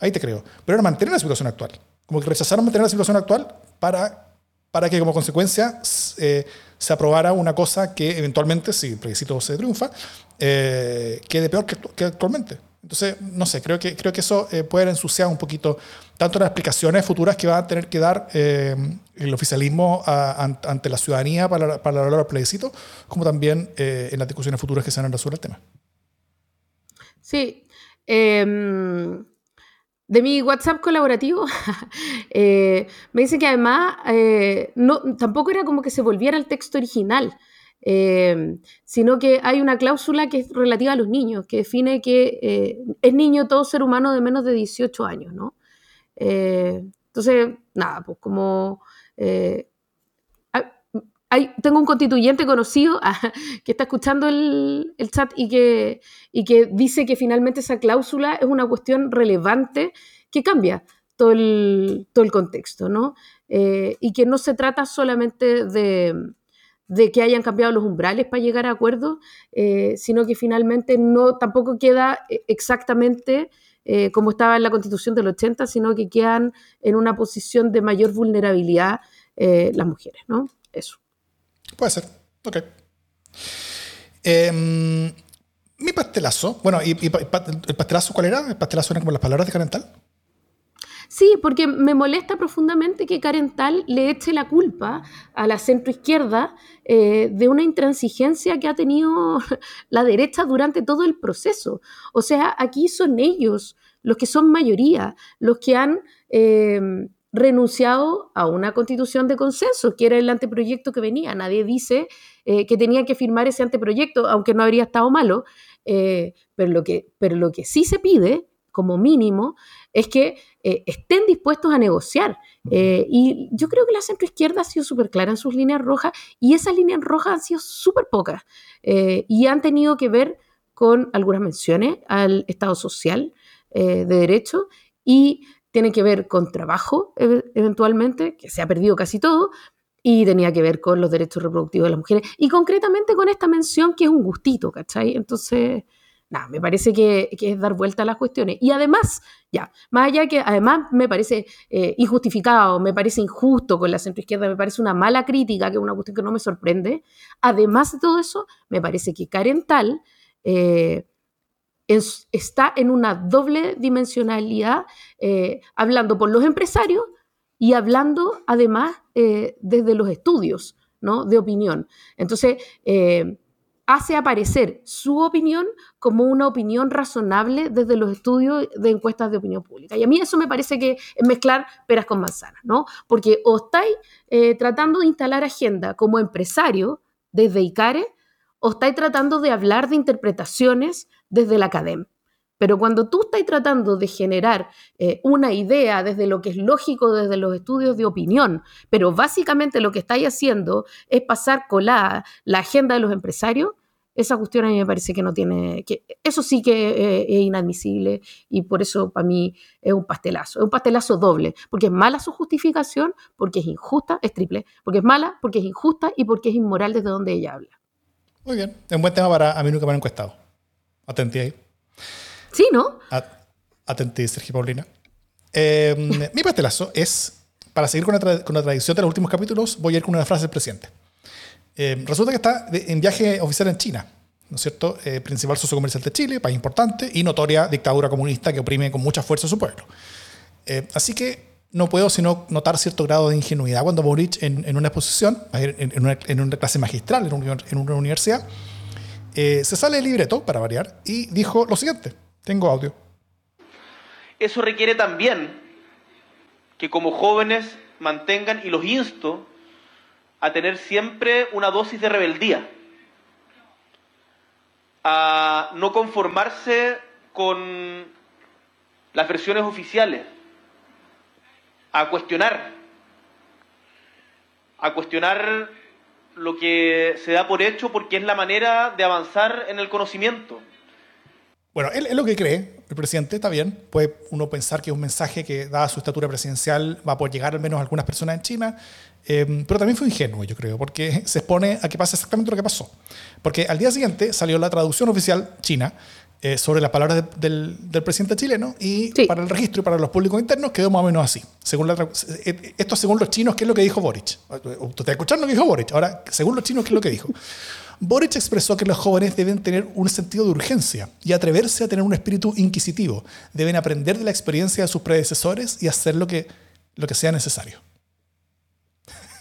Ahí te creo. Pero era mantener la situación actual. Como que rechazaron mantener la situación actual para, para que como consecuencia eh, se aprobara una cosa que eventualmente, si el plebiscito se triunfa, eh, quede peor que, actualmente. Entonces, no sé, creo que, creo que eso eh, puede ensuciar un poquito tanto las explicaciones futuras que va a tener que dar el oficialismo ante la ciudadanía para, para lograr el plebiscito, como también en las discusiones futuras que se van a resolver el tema. Sí. De mi WhatsApp colaborativo, me dicen que además no, tampoco era como que se volviera al texto original. Eh, sino que hay una cláusula que es relativa a los niños, que define que eh, es niño todo ser humano de menos de 18 años, ¿no? Eh, entonces, nada, pues como... Tengo un constituyente conocido que está escuchando el, chat y que, dice que finalmente esa cláusula es una cuestión relevante que cambia todo el, contexto, ¿no? y que no se trata solamente de, que hayan cambiado los umbrales para llegar a acuerdos, eh, sino que finalmente no tampoco queda eh, exactamente eh, como estaba en la constitución del 80, sino que quedan en una posición de mayor vulnerabilidad las mujeres, ¿no? Eso. Puede ser, ok. Em, mi pastelazo, bueno, ¿y, el pastelazo cuál era? ¿El pastelazo eran como las palabras de Carental? Sí, porque me molesta profundamente que Carental le eche la culpa a la centroizquierda eh, de una intransigencia que ha tenido la derecha durante todo el proceso. O sea, aquí son ellos los que son mayoría, los que han eh, renunciado a una constitución de consenso, que era el anteproyecto que venía. Nadie dice eh, que tenía que firmar ese anteproyecto, aunque no habría estado malo, pero, lo que, pero lo que sí se pide como mínimo, es que eh, estén dispuestos a negociar. Eh, y yo creo que la centroizquierda ha sido súper clara en sus líneas rojas y esas líneas rojas han sido súper pocas eh, y han tenido que ver con algunas menciones al Estado social de derecho y tienen que ver con trabajo eventualmente, que se ha perdido casi todo, y tenía que ver con los derechos reproductivos de las mujeres y concretamente con esta mención que es un gustito, ¿cachai? Entonces nada, me parece que, es dar vuelta a las cuestiones. Y además, ya, más allá que además me parece eh, injustificado, me parece injusto con la centroizquierda, me parece una mala crítica, que es una cuestión que no me sorprende. Además de todo eso, me parece que Karen Tal eh, está en una doble dimensionalidad, eh, hablando por los empresarios y hablando además desde los estudios. ¿no? de opinión. Entonces, hace aparecer su opinión como una opinión razonable desde los estudios de encuestas de opinión pública. Y a mí eso me parece que es mezclar peras con manzanas, ¿no? Porque o estáis eh, tratando de instalar agenda como empresario desde ICARE, o estáis tratando de hablar de interpretaciones desde la academia. Pero cuando tú estás tratando de generar eh, una idea desde lo que es lógico, desde los estudios de opinión, pero básicamente lo que estáis haciendo es pasar colada la agenda de los empresarios, esa cuestión a mí me parece que no tiene, que eso sí que eh, es inadmisible y por eso para mí es un pastelazo, es un pastelazo doble, porque es mala su justificación, porque es injusta, es triple, porque es mala, porque es injusta y porque es inmoral desde donde ella habla. Muy bien, es un buen tema para a mí nunca me han encuestado. Atentí ahí. Sí, ¿no? atentí, Sergio Paulina. Eh, mi pastelazo es, para seguir con la, con la tradición de los últimos capítulos, voy a ir con una frase del presidente. Eh, resulta que está en viaje oficial en China, ¿no es cierto? Eh, principal socio comercial de Chile, país importante y notoria dictadura comunista que oprime con mucha fuerza a su pueblo. Eh, así que no puedo sino notar cierto grado de ingenuidad cuando Boric en, una exposición, en, una, clase magistral en, una universidad, se sale el libreto, para variar, y dijo lo siguiente, tengo audio. Eso requiere también que como jóvenes mantengan, y los insto, a tener siempre una dosis de rebeldía, a no conformarse con las versiones oficiales, a cuestionar, a cuestionar lo que se da por hecho porque es la manera de avanzar en el conocimiento. Bueno, él es lo que cree, el presidente, está bien. Puede uno pensar que es un mensaje que, dada su estatura presidencial, va a poder llegar al menos a algunas personas en China. Eh, pero también fue ingenuo, yo creo, porque se expone a que pasa exactamente lo que pasó. Porque al día siguiente salió la traducción oficial china eh, sobre las palabras del, presidente chileno y para el registro y para los públicos internos quedó más o menos así. Según la, eh, esto según los chinos, ¿qué es lo que dijo Boric? Tú te escuchando lo que dijo Boric. Ahora, según los chinos, ¿qué es lo que dijo? Boric expresó que los jóvenes deben tener un sentido de urgencia y atreverse a tener un espíritu inquisitivo. Deben aprender de la experiencia de sus predecesores y hacer lo que, lo que sea necesario.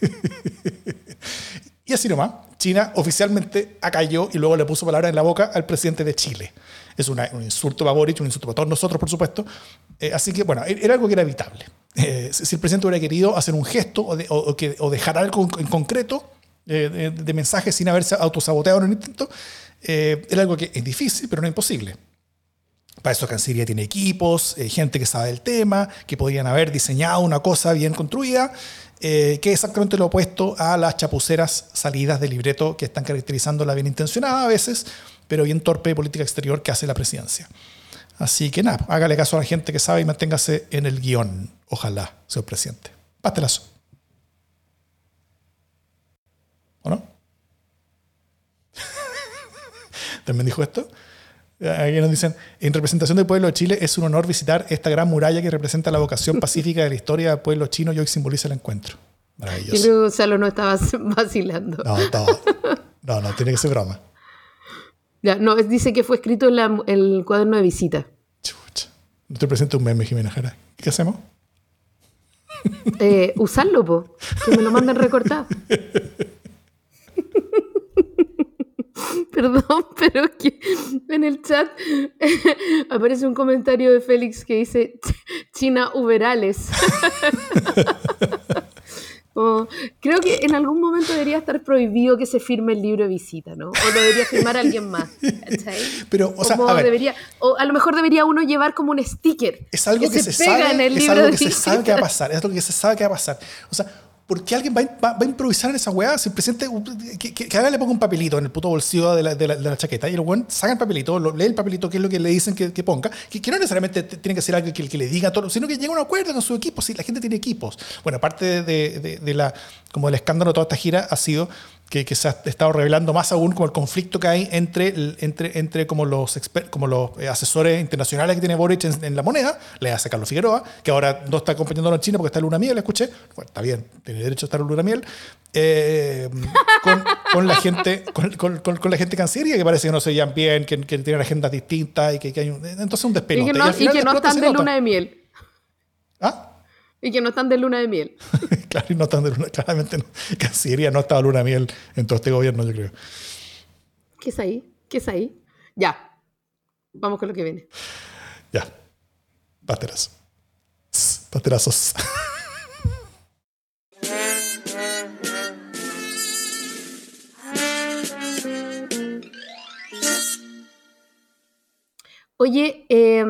y así nomás, China oficialmente acalló y luego le puso palabras en la boca al presidente de Chile. Es un insulto para Boric, un insulto para todos nosotros, por supuesto. Eh, así que, bueno, era algo que era evitable. Eh, si el presidente hubiera querido hacer un gesto o, dejar algo en concreto eh, de, mensaje sin haberse autosaboteado en un intento, era algo que es difícil, pero no imposible. Para eso Cancillería tiene equipos, gente que sabe del tema, que podrían haber diseñado una cosa bien construida eh, que es exactamente lo opuesto a las chapuceras salidas de libreto que están caracterizando la bien intencionada a veces, pero bien torpe política exterior que hace la presidencia. Así que nada, hágale caso a la gente que sabe y manténgase en el guion. Ojalá, señor presidente. Pastelazo. ¿O no? ¿También dijo esto? Aquí nos dicen, en representación del pueblo de Chile es un honor visitar esta gran muralla que representa la vocación pacífica de la historia del pueblo chino y hoy simboliza el encuentro. Maravilloso. Yo creo que Gonzalo no estaba vacilando. No, no, no, tiene que ser broma. Ya, no, dice que fue escrito en el cuaderno de visita. Chucha. No te presento un meme, Jimena Jara. ¿Qué hacemos? Eh, usarlo, po. Que me lo manden recortado. Perdón, pero que en el chat aparece un comentario de Félix que dice China Uberales. creo que en algún momento debería estar prohibido que se firme el libro de visita, ¿no? O lo debería firmar alguien más. Pero, o sea, a, debería, o a lo mejor debería uno llevar como un sticker. Es algo que, se, sabe, en el es algo que se sabe que va a pasar. Es algo que se sabe que va a pasar. O sea, ¿Por qué alguien va, a improvisar en esa weá? Si el presidente, que, que, que le ponga un papelito en el puto bolsillo de la, chaqueta y el weón saca el papelito, lee el papelito, que es lo que le dicen que, ponga, que, no necesariamente tiene que ser alguien que, le diga todo, sino que llegue a un acuerdo con su equipo. Si la gente tiene equipos. Bueno, aparte de, la, como el escándalo de toda esta gira, ha sido que, se ha estado revelando más aún como el conflicto que hay entre, entre, entre como los, como los eh, asesores internacionales que tiene Boric en, la moneda, le hace Carlos Figueroa, que ahora no está acompañándolo en China porque está en luna miel, escuché, bueno, está bien, tiene derecho a estar en luna miel, eh, con, la gente con, con, la gente cancillería que parece que no se llevan bien, que, que tienen agendas distintas y que, hay un, entonces un despelote. Y que no, y que no están de luna de miel. ¿Ah? Y que no están de luna de miel. claro, y no están de luna, claramente no. Cancillería no estaba luna miel en todo este gobierno, yo creo. ¿Qué es ahí? ¿Qué es ahí? Ya. Vamos con lo que viene. Ya. Pasterazos. Pasterazos. Oye, eh,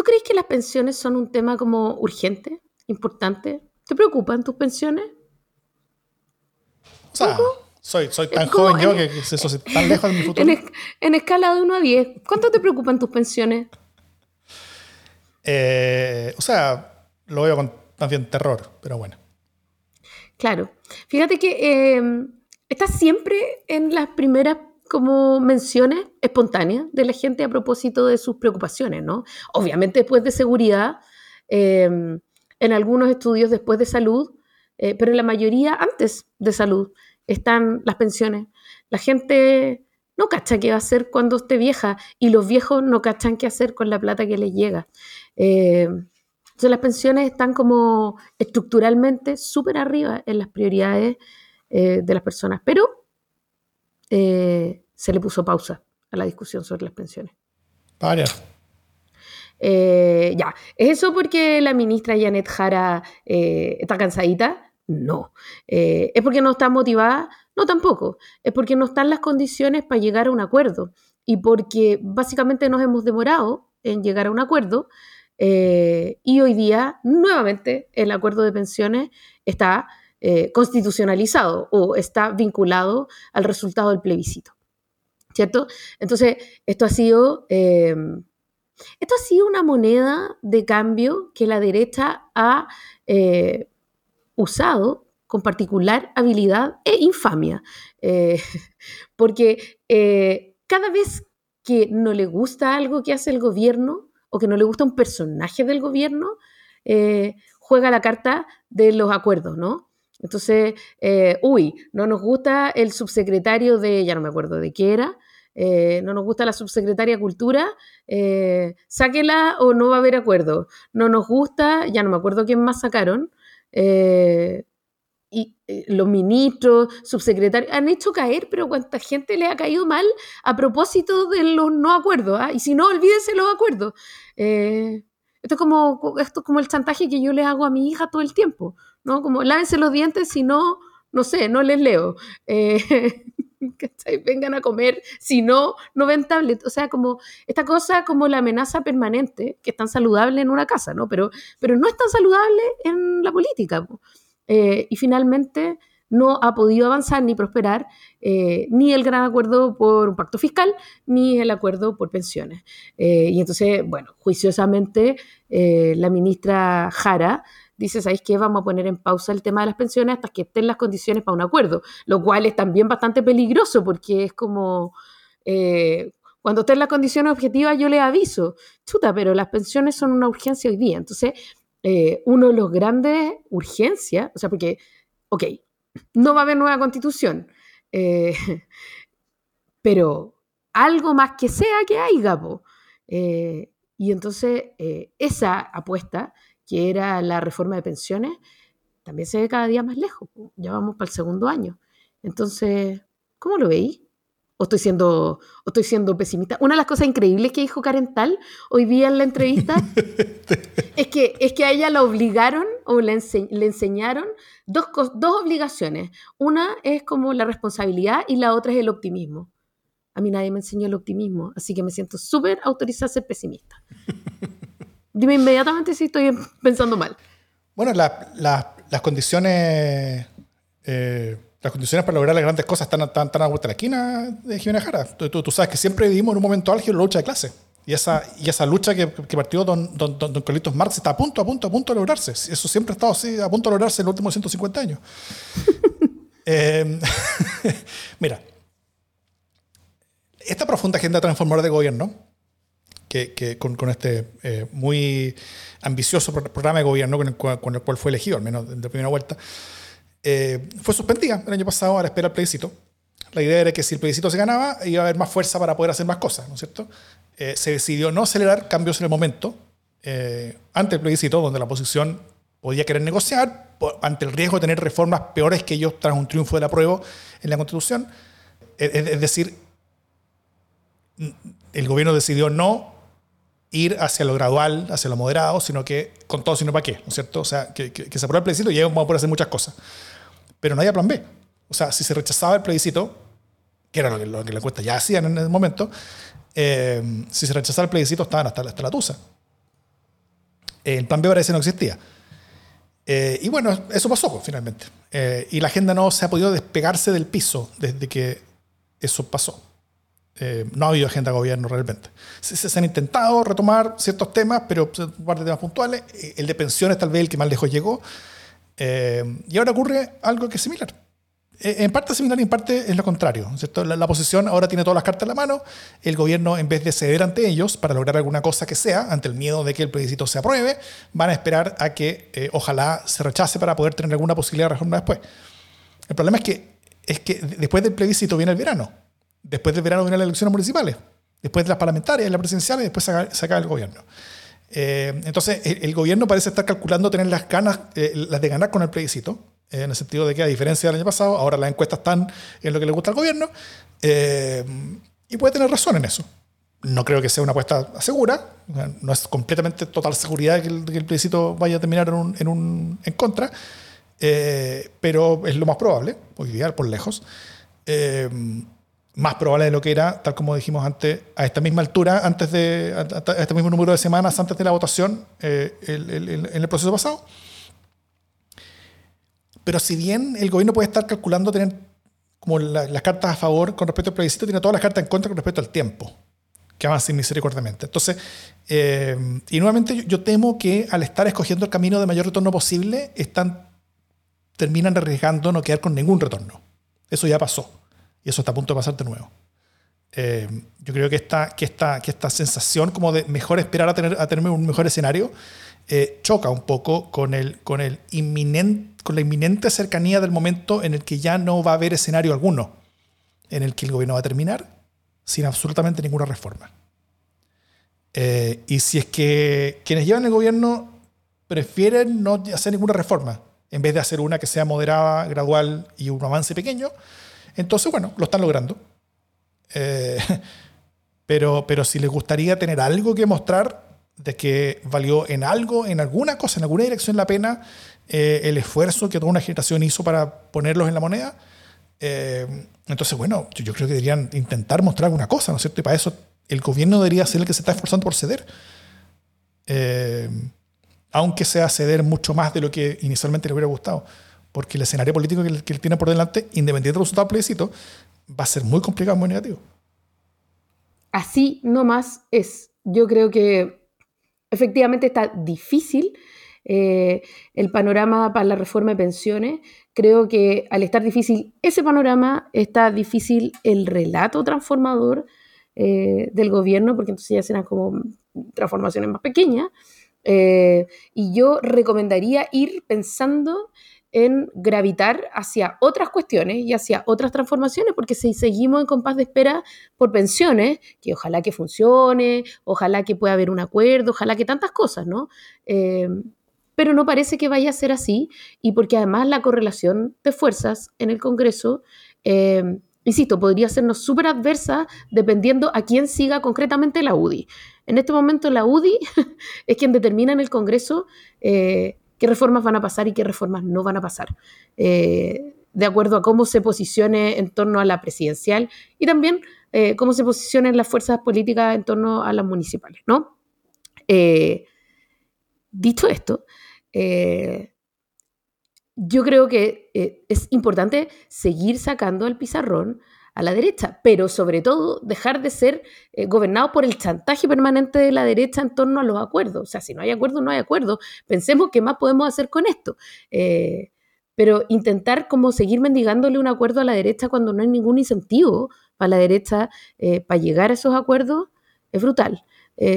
¿Tú crees que las pensiones son un tema como urgente, importante? ¿Te preocupan tus pensiones? O sea, soy, soy tan joven yo que eso es tan lejos de mi futuro. En, escala de 1 a 10, ¿cuánto te preocupan tus pensiones? Eh, o sea, lo veo con también terror, pero bueno. Claro. Fíjate que eh, está siempre en las primeras como menciones espontáneas de la gente a propósito de sus preocupaciones, ¿no? Obviamente después de seguridad, em, en algunos estudios después de salud, eh, pero en la mayoría antes de salud están las pensiones. La gente no cacha qué va a hacer cuando esté vieja y los viejos no cachan qué hacer con la plata que les llega. Em, entonces las pensiones están como estructuralmente súper arriba en las prioridades eh, de las personas, pero eh, se le puso pausa a la discusión sobre las pensiones. Vaya. Eh, ya, ¿es eso porque la ministra Janet Jara eh, está cansadita? No. ¿Es porque no está motivada? No, tampoco. Es porque no están las condiciones para llegar a un acuerdo y porque básicamente nos hemos demorado en llegar a un acuerdo y hoy día nuevamente el acuerdo de pensiones está eh, constitucionalizado o está vinculado al resultado del plebiscito. ¿Cierto? Entonces, esto ha sido... Eh, esto ha sido una moneda de cambio que la derecha ha eh, usado con particular habilidad e infamia, porque cada vez que no le gusta algo que hace el gobierno o que no le gusta un personaje del gobierno, juega la carta de los acuerdos, ¿no? Entonces, eh, uy, no nos gusta el subsecretario de, ya no me acuerdo de qué era, eh, no nos gusta la subsecretaria Cultura, eh, sáquela o no va a haber acuerdo. No nos gusta, ya no me acuerdo quién más sacaron, y los ministros, subsecretarios, han hecho caer, pero cuánta gente le ha caído mal a propósito de los no acuerdos. ¿ah? Y si no, olvídense los acuerdos. esto, es como, esto es como el chantaje que yo le hago a mi hija todo el tiempo. ¿no? Como lávense los dientes, si no, no sé, no les leo. Eh, Vengan a comer, si no, no ven tablet. O sea, como esta cosa como la amenaza permanente, que es tan saludable en una casa, ¿no? Pero, pero no es tan saludable en la política. Eh, y finalmente no ha podido avanzar ni prosperar eh, ni el gran acuerdo por un pacto fiscal, ni el acuerdo por pensiones. y entonces, bueno, juiciosamente, la ministra Jara dice, ¿sabéis qué? Vamos a poner en pausa el tema de las pensiones hasta que estén las condiciones para un acuerdo, lo cual es también bastante peligroso porque es como, eh, cuando estén las condiciones objetivas yo les aviso, chuta, pero las pensiones son una urgencia hoy día. Entonces, eh, uno de los grandes urgencias, o sea, porque, ok, no va a haber nueva constitución, eh, pero algo más que sea que haya, po. y entonces esa apuesta que era la reforma de pensiones, también se ve cada día más lejos. Ya vamos para el segundo año. Entonces, ¿cómo lo veis? ¿O estoy siendo, o estoy siendo pesimista? Una de las cosas increíbles que dijo Karen Tal hoy día en la entrevista es, que, es que a ella la obligaron o le, le enseñaron dos, dos obligaciones. Una es como la responsabilidad y la otra es el optimismo. A mí nadie me enseñó el optimismo, así que me siento súper autorizada a ser pesimista. Dime inmediatamente si estoy pensando mal. Bueno, las condiciones... Eh, las condiciones para lograr las grandes cosas están, tan, tan a vuelta de la esquina de Jiménez Jara. Tú, sabes que siempre vivimos en un momento álgido la lucha de clase. Y esa, y esa lucha que, partió don, don, don, Carlitos Marx está a punto, a punto, a punto de lograrse. Eso siempre ha estado así, a punto de lograrse en los últimos 150 años. Eh, mira, esta profunda agenda transformadora de gobierno, que, con, este eh, muy ambicioso programa de gobierno con el, cual, con el cual fue elegido, al menos de primera vuelta, eh, fue suspendida el año pasado a la espera del plebiscito. La idea era que si el plebiscito se ganaba, iba a haber más fuerza para poder hacer más cosas, ¿no es cierto? Eh, se decidió no acelerar cambios en el momento, eh, ante el plebiscito, donde la oposición podía querer negociar, ante el riesgo de tener reformas peores que ellos tras un triunfo del apruebo en la Constitución. Es, decir, el gobierno decidió no ir hacia lo gradual, hacia lo moderado, sino que con todo, sino para qué, ¿no es cierto? O sea, que, se apruebe el plebiscito y ya vamos a poder hacer muchas cosas pero no había plan B. O sea, si se rechazaba el plebiscito, que era lo que, lo que la encuesta ya hacían en el momento, eh, si se rechazaba el plebiscito estaban hasta, hasta la tusa. El plan B parece no existía. Eh, y bueno, eso pasó pues, finalmente. Eh, y la agenda no se ha podido despegarse del piso desde que eso pasó. No ha habido agenda de gobierno realmente. Se, se, han intentado retomar ciertos temas, pero un par de temas puntuales. El de pensiones tal vez el que más lejos llegó. Eh, y ahora ocurre algo que es similar. Eh, en parte similar y en parte es lo contrario. ¿cierto? La, oposición ahora tiene todas las cartas en la mano. El gobierno, en vez de ceder ante ellos para lograr alguna cosa que sea, ante el miedo de que el plebiscito se apruebe, van a esperar a que eh, ojalá se rechace para poder tener alguna posibilidad de reforma después. El problema es que, es que después del plebiscito viene el verano. Después del verano vienen las elecciones municipales. Después de las parlamentarias y las presidenciales, después se acaba el gobierno. Eh, entonces, el, gobierno parece estar calculando tener las ganas, eh, las de ganar con el plebiscito, eh, en el sentido de que, a diferencia del año pasado, ahora las encuestas están en lo que le gusta al gobierno, y puede tener razón en eso. No creo que sea una apuesta segura, no es completamente total seguridad que el, que el plebiscito vaya a terminar en, un, en, un, en contra, pero es lo más probable, por ideal, por lejos más probable de lo que era, tal como dijimos antes, a esta misma altura, antes de, a, este mismo número de semanas antes de la votación eh, en el proceso pasado. Pero si bien el gobierno puede estar calculando tener como las cartas a favor con respecto al plebiscito, tiene todas las cartas en contra con respecto al tiempo, que avance misericordiamente. Entonces, eh, y nuevamente yo, temo que al estar escogiendo el camino de mayor retorno posible, están, terminan arriesgando no quedar con ningún retorno. Eso ya pasó. Y eso está a punto de pasar de nuevo. Eh, yo creo que esta, que, esta, que esta sensación como de mejor esperar a tener, a tener un mejor escenario eh, choca un poco con, el, con, el inminente, con la inminente cercanía del momento en el que ya no va a haber escenario alguno, en el que el gobierno va a terminar sin absolutamente ninguna reforma. Eh, y si es que quienes llevan el gobierno prefieren no hacer ninguna reforma, en vez de hacer una que sea moderada, gradual y un avance pequeño, entonces, bueno, lo están logrando. Eh, pero, pero si les gustaría tener algo que mostrar de que valió en algo, en alguna cosa, en alguna dirección la pena eh, el esfuerzo que toda una generación hizo para ponerlos en la moneda, eh, entonces, bueno, yo, creo que deberían intentar mostrar alguna cosa, ¿no es cierto? Y para eso el gobierno debería ser el que se está esforzando por ceder. aunque sea ceder mucho más de lo que inicialmente le hubiera gustado porque el escenario político que, él tiene por delante, independiente del resultado del plebiscito, va a ser muy complicado, muy negativo. Así no más es. Yo creo que efectivamente está difícil eh, el panorama para la reforma de pensiones. Creo que al estar difícil ese panorama, está difícil el relato transformador eh, del gobierno, porque entonces ya serán como transformaciones más pequeñas. Eh, y yo recomendaría ir pensando en gravitar hacia otras cuestiones y hacia otras transformaciones, porque si seguimos en compás de espera por pensiones, que ojalá que funcione, ojalá que pueda haber un acuerdo, ojalá que tantas cosas, ¿no? Eh, pero no parece que vaya a ser así, y porque además la correlación de fuerzas en el Congreso eh, insisto, podría sernos súper adversa dependiendo a quién siga concretamente la UDI. En este momento la UDI es quien determina en el Congreso eh, qué reformas van a pasar y qué reformas no van a pasar, eh, de acuerdo a cómo se posicione en torno a la presidencial y también eh, cómo se posicionen las fuerzas políticas en torno a las municipales, ¿no? dicho esto, yo creo que es importante seguir sacando al pizarrón a la derecha, pero sobre todo dejar de ser eh, gobernado por el chantaje permanente de la derecha en torno a los acuerdos. O sea, si no hay acuerdo, no hay acuerdo. Pensemos qué más podemos hacer con esto. Eh, pero intentar como seguir mendigándole un acuerdo a la derecha cuando no hay ningún incentivo para la derecha eh, para llegar a esos acuerdos es brutal.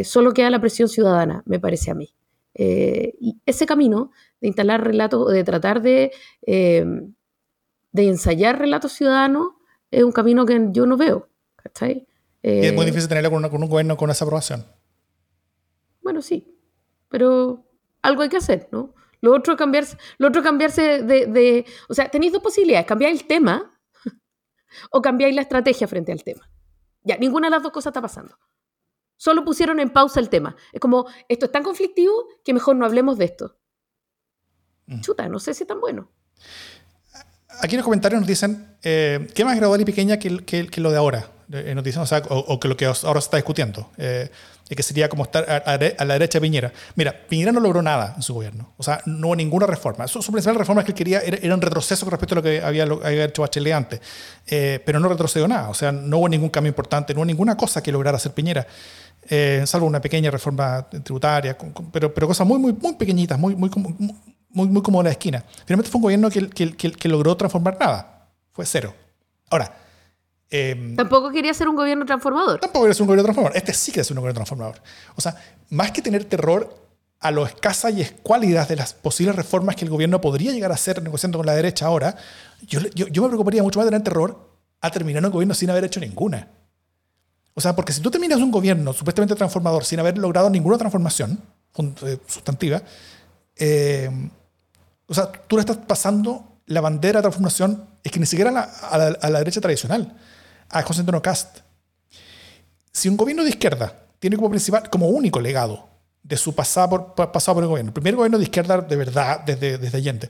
solo queda la presión ciudadana, me parece a mí. y ese camino de instalar relatos, de tratar de, de ensayar relatos ciudadanos, es un camino que yo no veo. ¿cachai? y es muy eh, difícil tenerlo con, un gobierno con esa aprobación. Bueno, sí, pero algo hay que hacer, ¿no? Lo otro es cambiarse, lo otro cambiarse de, de, O sea, tenéis dos posibilidades, cambiar el tema o cambiar la estrategia frente al tema. Ya, ninguna de las dos cosas está pasando. Solo pusieron en pausa el tema. Es como, esto es tan conflictivo que mejor no hablemos de esto. Mm. Chuta, no sé si es tan bueno aquí en los comentarios nos dicen, eh, ¿qué más gradual y pequeña que, que, lo de ahora? Eh, nos dicen, o, sea, o, que lo que ahora se está discutiendo. Eh, que sería como estar a, la derecha de Piñera. Mira, Piñera no logró nada en su gobierno. O sea, no hubo ninguna reforma. Su, su principal reforma que él quería era, un retroceso con respecto a lo que había, había hecho Bachelet antes. pero no retrocedió nada. O sea, no hubo ningún cambio importante, no hubo ninguna cosa que lograra hacer Piñera. salvo una pequeña reforma tributaria, pero, pero cosas muy, muy, muy pequeñitas, muy, muy muy, muy como la esquina. Finalmente fue un gobierno que, que, que, logró transformar nada. Fue cero. Ahora. Em, tampoco quería ser un gobierno transformador. Tampoco quería ser un gobierno transformador. Este sí que ser un gobierno transformador. O sea, más que tener terror a lo escasas y escuálidas de las posibles reformas que el gobierno podría llegar a hacer negociando con la derecha ahora, yo, yo, yo me preocuparía mucho más de tener terror a terminar un gobierno sin haber hecho ninguna. O sea, porque si tú terminas un gobierno supuestamente transformador sin haber logrado ninguna transformación eh, sustantiva, eh, o sea, tú le estás pasando la bandera de transformación, es que ni siquiera a la, derecha tradicional, a José Antonio Cast. Si un gobierno de izquierda tiene como principal, como único legado de su pasado por, pasado por el gobierno, el primer gobierno de izquierda de verdad desde, desde Allende,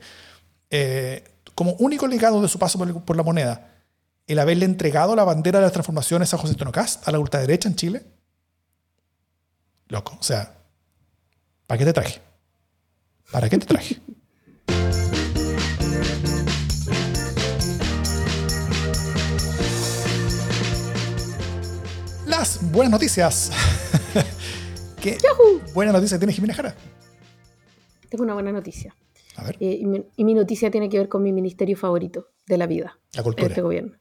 eh, como único legado de su paso por, la moneda, el haberle entregado la bandera de las transformaciones a José Antonio Cast, a la ultraderecha en Chile, loco, o sea, ¿para qué te traje? ¿Para qué te traje? buenas noticias. ¿Qué buena noticia tiene Jimena Jara? Tengo una buena noticia. Eh, y, mi, noticia tiene que ver con mi ministerio favorito de la vida. La cultura. este gobierno.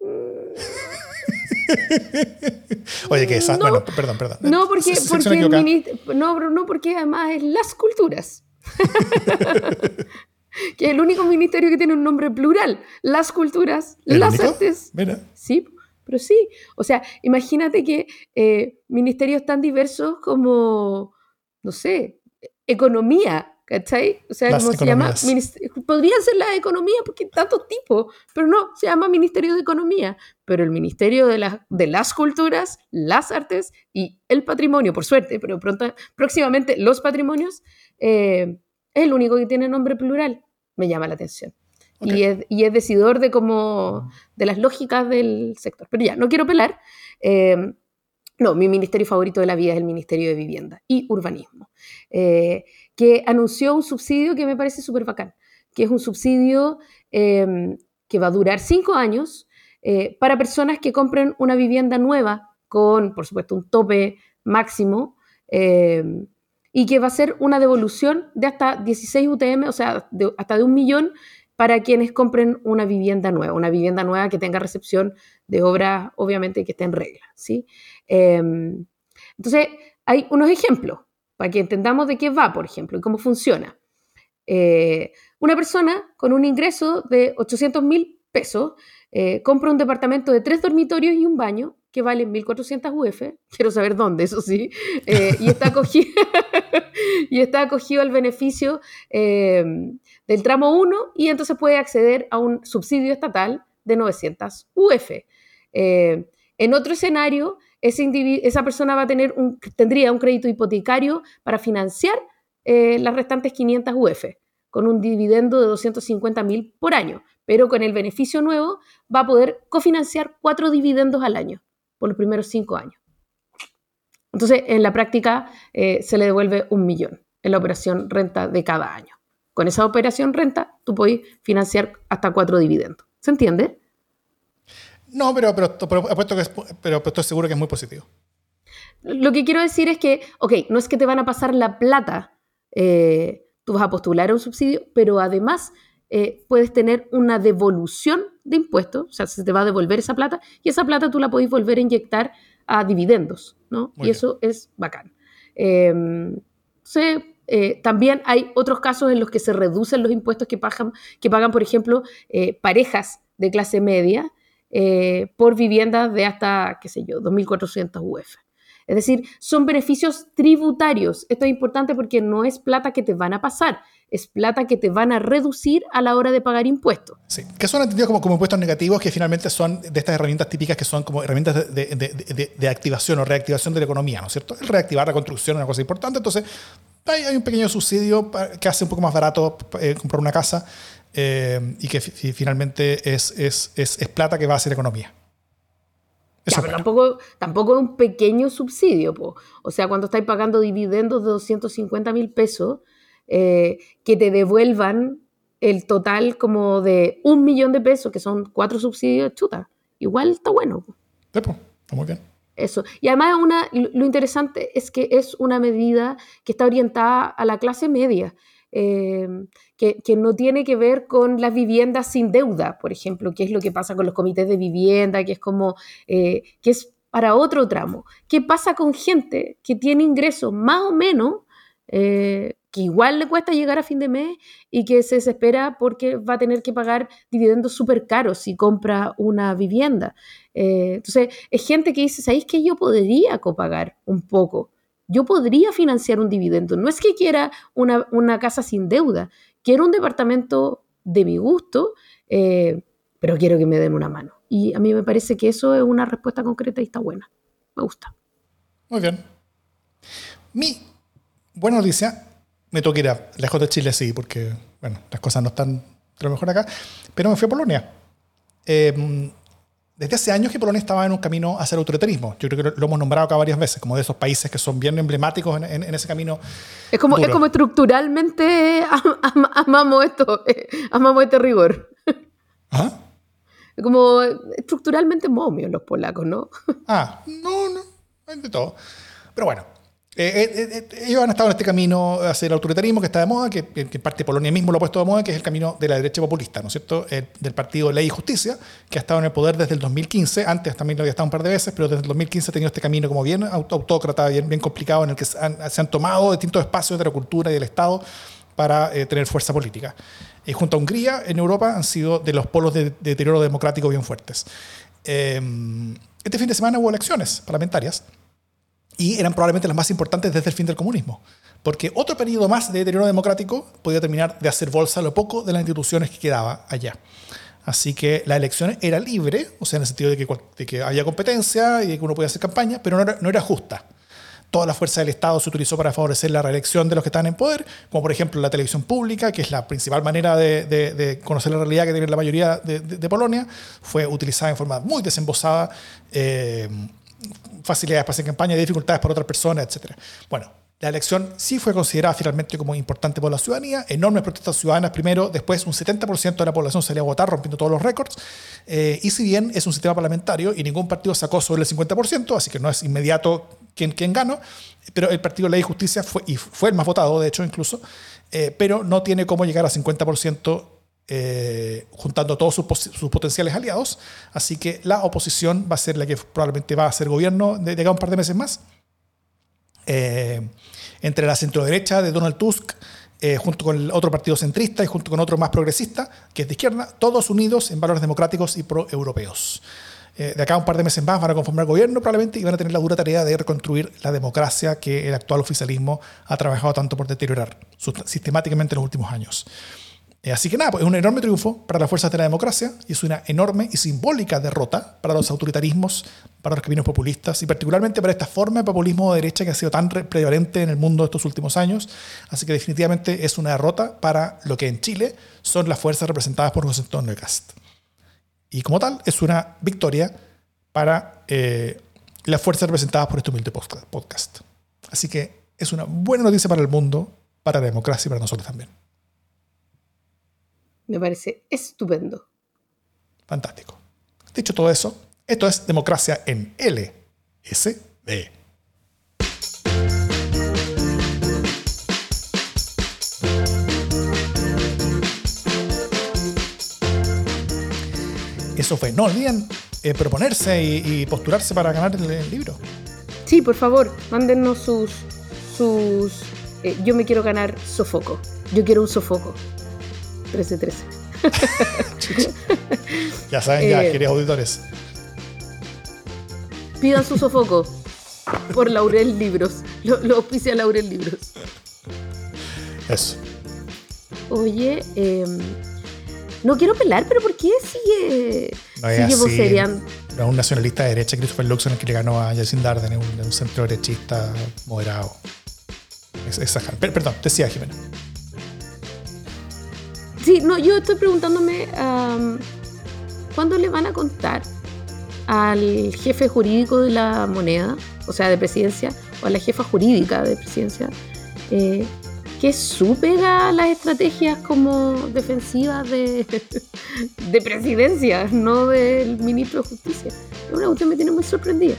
Oye, que esa. bueno, perdón, perdón. No, porque, porque no, no, porque además es las culturas. que es el único ministerio que tiene un nombre plural. Las culturas, las artes. Mira. Sí, pero sí, o sea, imagínate que eh, ministerios tan diversos como, no sé, economía, ¿cachai? O sea, ¿cómo se llama? Podría ser la economía porque tantos tipos, pero no, se llama Ministerio de Economía. Pero el Ministerio de, de las Culturas, las Artes y el Patrimonio, por suerte, pero pronto, próximamente los patrimonios, eh, es el único que tiene nombre plural. Me llama la atención. Y, es, decidor de, como, de las lógicas del sector. Pero ya, no quiero pelar. Eh, no, mi ministerio favorito de la vida es el Ministerio de Vivienda y Urbanismo, eh, que anunció un subsidio que me parece súper bacán, que es un subsidio em, que va a durar cinco años eh, para personas que compren una vivienda nueva con, por supuesto, un tope máximo y que va a ser una devolución de hasta 16 UTM, o sea, hasta de un millón para quienes compren una vivienda nueva, una vivienda nueva que tenga recepción de obra, obviamente, que esté en regla. ¿sí? Em, entonces, hay unos ejemplos para que entendamos de qué va, por ejemplo, y cómo funciona. Eh, una persona con un ingreso de 800 mil pesos eh, compra un departamento de tres dormitorios y un baño que vale 1.400 UF, quiero saber dónde, eso sí, eh, y, está acogido, y está acogido al beneficio del tramo 1 y entonces puede acceder a un subsidio estatal de 900 UF. Eh, en otro escenario, esa persona va a tener tendría un crédito hipotecario para financiar eh, las restantes 500 UF, con un dividendo de 250 mil por año, pero con el beneficio nuevo va a poder cofinanciar cuatro dividendos al año por los primeros cinco años. Entonces, en la práctica, eh, se le devuelve un millón en la operación renta de cada año. Con esa operación renta, tú puedes financiar hasta cuatro dividendos. ¿Se entiende? No, pero, pero, pero, estoy seguro que es muy positivo. Lo que quiero decir es que, ok, no es que te van a pasar la plata, eh, tú vas a postular a un subsidio, pero además eh, puedes tener una devolución de impuestos, o sea, se te va a devolver esa plata y esa plata tú la podés volver a inyectar a dividendos, ¿no? y eso es bacán. Em, eh, también hay otros casos en los que se reducen los impuestos que pagan, que pagan por ejemplo, parejas de clase media eh, por viviendas de hasta, qué sé yo, 2.400 UF. Es decir, son beneficios tributarios. Esto es importante porque no es plata que te van a pasar, es plata que te van a reducir a la hora de pagar impuestos. Sí, que son entendidos como, como impuestos negativos, que finalmente son de estas herramientas típicas que son como herramientas de, activación o reactivación de la economía, ¿no es cierto? El reactivar la construcción es una cosa importante, entonces hay, un pequeño subsidio que hace un poco más barato eh, comprar una casa eh, y que finalmente es, es, es, es, plata que va a hacer economía. pero tampoco, tampoco es un pequeño subsidio. Po. O sea, cuando estáis pagando dividendos de 250 mil pesos, eh, que te devuelvan el total como de un millón de pesos, que son cuatro subsidios, chuta. Igual está bueno. está muy bien. Eso. Y además una, lo interesante es que es una medida que está orientada a la clase media. Eh, que, no tiene que ver con las viviendas sin deuda, por ejemplo, que es lo que pasa con los comités de vivienda, que es como, eh, que es para otro tramo. ¿Qué pasa con gente que tiene ingresos más o menos, eh, que igual le cuesta llegar a fin de mes y que se desespera porque va a tener que pagar dividendos súper caros si compra una vivienda? entonces, es gente que dice, ¿sabéis que yo podría copagar un poco? yo podría financiar un dividendo. No es que quiera una, casa sin deuda, quiero un departamento de mi gusto, eh, pero quiero que me den una mano. Y a mí me parece que eso es una respuesta concreta y está buena. Me gusta. Muy bien. Mi buena noticia, me toca ir a lejos de Chile, sí, porque bueno, las cosas no están de lo mejor acá, pero me fui a Polonia. Eh, desde hace años que Polonia estaba en un camino hacia el autoritarismo. Yo creo que lo hemos nombrado acá varias veces, como de esos países que son bien emblemáticos en, ese camino. Es como, es como estructuralmente amamos esto, amamos este rigor. ¿Ah? Como estructuralmente momios los polacos, ¿no? Ah, no, no, de todo. Pero bueno, eh, eh, eh, ellos han estado en este camino hacia el autoritarismo que está de moda, que, en parte Polonia mismo lo ha puesto de moda, que es el camino de la derecha populista, ¿no es cierto? del partido Ley y Justicia, que ha estado en el poder desde el 2015, antes también lo había estado un par de veces, pero desde el 2015 ha tenido este camino como bien autócrata, bien, bien complicado, en el que se han, tomado distintos espacios de la cultura y del Estado para tener fuerza política. Y junto a Hungría, en Europa, han sido de los polos de, de deterioro democrático bien fuertes. este fin de semana hubo elecciones parlamentarias y eran probablemente las más importantes desde el fin del comunismo. Porque otro periodo más de deterioro democrático podía terminar de hacer bolsa lo poco de las instituciones que quedaba allá. Así que la elección era libre, o sea, en el sentido de que, que había competencia y de que uno podía hacer campaña, pero no era, justa. Toda la fuerza del Estado se utilizó para favorecer la reelección de los que estaban en poder, como por ejemplo la televisión pública, que es la principal manera de, conocer la realidad que tiene la mayoría de, Polonia, fue utilizada en forma muy desembosada. Eh, facilidades para hacer campaña, dificultades para otras personas, etc. Bueno, la elección sí fue considerada finalmente como importante por la ciudadanía, enormes protestas ciudadanas primero, después un 70% de la población salió a votar rompiendo todos los récords, eh, y si bien es un sistema parlamentario y ningún partido sacó sobre el 50%, así que no es inmediato quien, quien ganó, pero el Partido Ley y Justicia fue, y fue el más votado, de hecho incluso, eh, pero no tiene cómo llegar al 50% eh, juntando todos sus, potenciales aliados. Así que la oposición va a ser la que probablemente va a ser gobierno de, de un par de meses más. Eh, entre la centro-derecha de Donald Tusk, eh, junto con el otro partido centrista y junto con otro más progresista, que es de izquierda, todos unidos en valores democráticos y pro-europeos. de acá a un par de meses más van a conformar gobierno probablemente y van a tener la dura tarea de reconstruir la democracia que el actual oficialismo ha trabajado tanto por deteriorar sistemáticamente en los últimos años. Eh, así que nada, pues es un enorme triunfo para las fuerzas de la democracia y es una enorme y simbólica derrota para los autoritarismos, para los caminos populistas y particularmente para esta forma de populismo de derecha que ha sido tan prevalente en el mundo estos últimos años. Así que definitivamente es una derrota para lo que en Chile son las fuerzas representadas por José Antonio Cast. Y como tal, es una victoria para eh, las fuerzas representadas por este humilde podcast. Así que es una buena noticia para el mundo, para la democracia y para nosotros también. Me parece estupendo. Fantástico. Dicho todo eso, esto es democracia en LSD. Eso fue. No olviden eh, proponerse y, postularse para ganar el, libro. Sí, por favor, mándennos sus. sus eh, yo me quiero ganar sofoco. Yo quiero un sofoco. 13-13. ya saben, ya, eh, queridos auditores. Pidan su sofoco por Laurel Libros. Lo, lo auspicia Laurel Libros. Eso. Oye, em, no quiero pelar, pero ¿por qué sigue, no sigue No, un nacionalista de derecha, Christopher Luxon, el que le ganó a Jacinda Arden, un, un centro derechista moderado. Es, es, perdón, decía Jimena. Sí, no, yo estoy preguntándome cuándo le van a contar al jefe jurídico de la moneda, o sea, de presidencia, o a la jefa jurídica de presidencia, eh, que su pega las estrategias como defensivas de, de presidencia, no del ministro de Justicia. Es una cuestión me tiene muy sorprendida.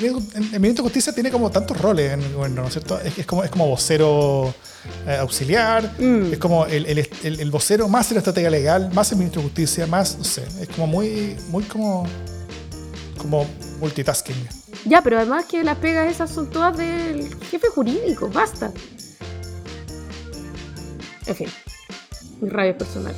El, ministro de Justicia tiene como tantos roles en el gobierno, ¿no es cierto? Es, como, es como vocero eh, auxiliar, mm. es como el, el, el, vocero más la estrategia legal, más el ministro de Justicia, más, no sé, es como muy, muy como, como multitasking. Ya, pero además que las pegas esas son todas del jefe jurídico, basta. En fin, mi rabia personal.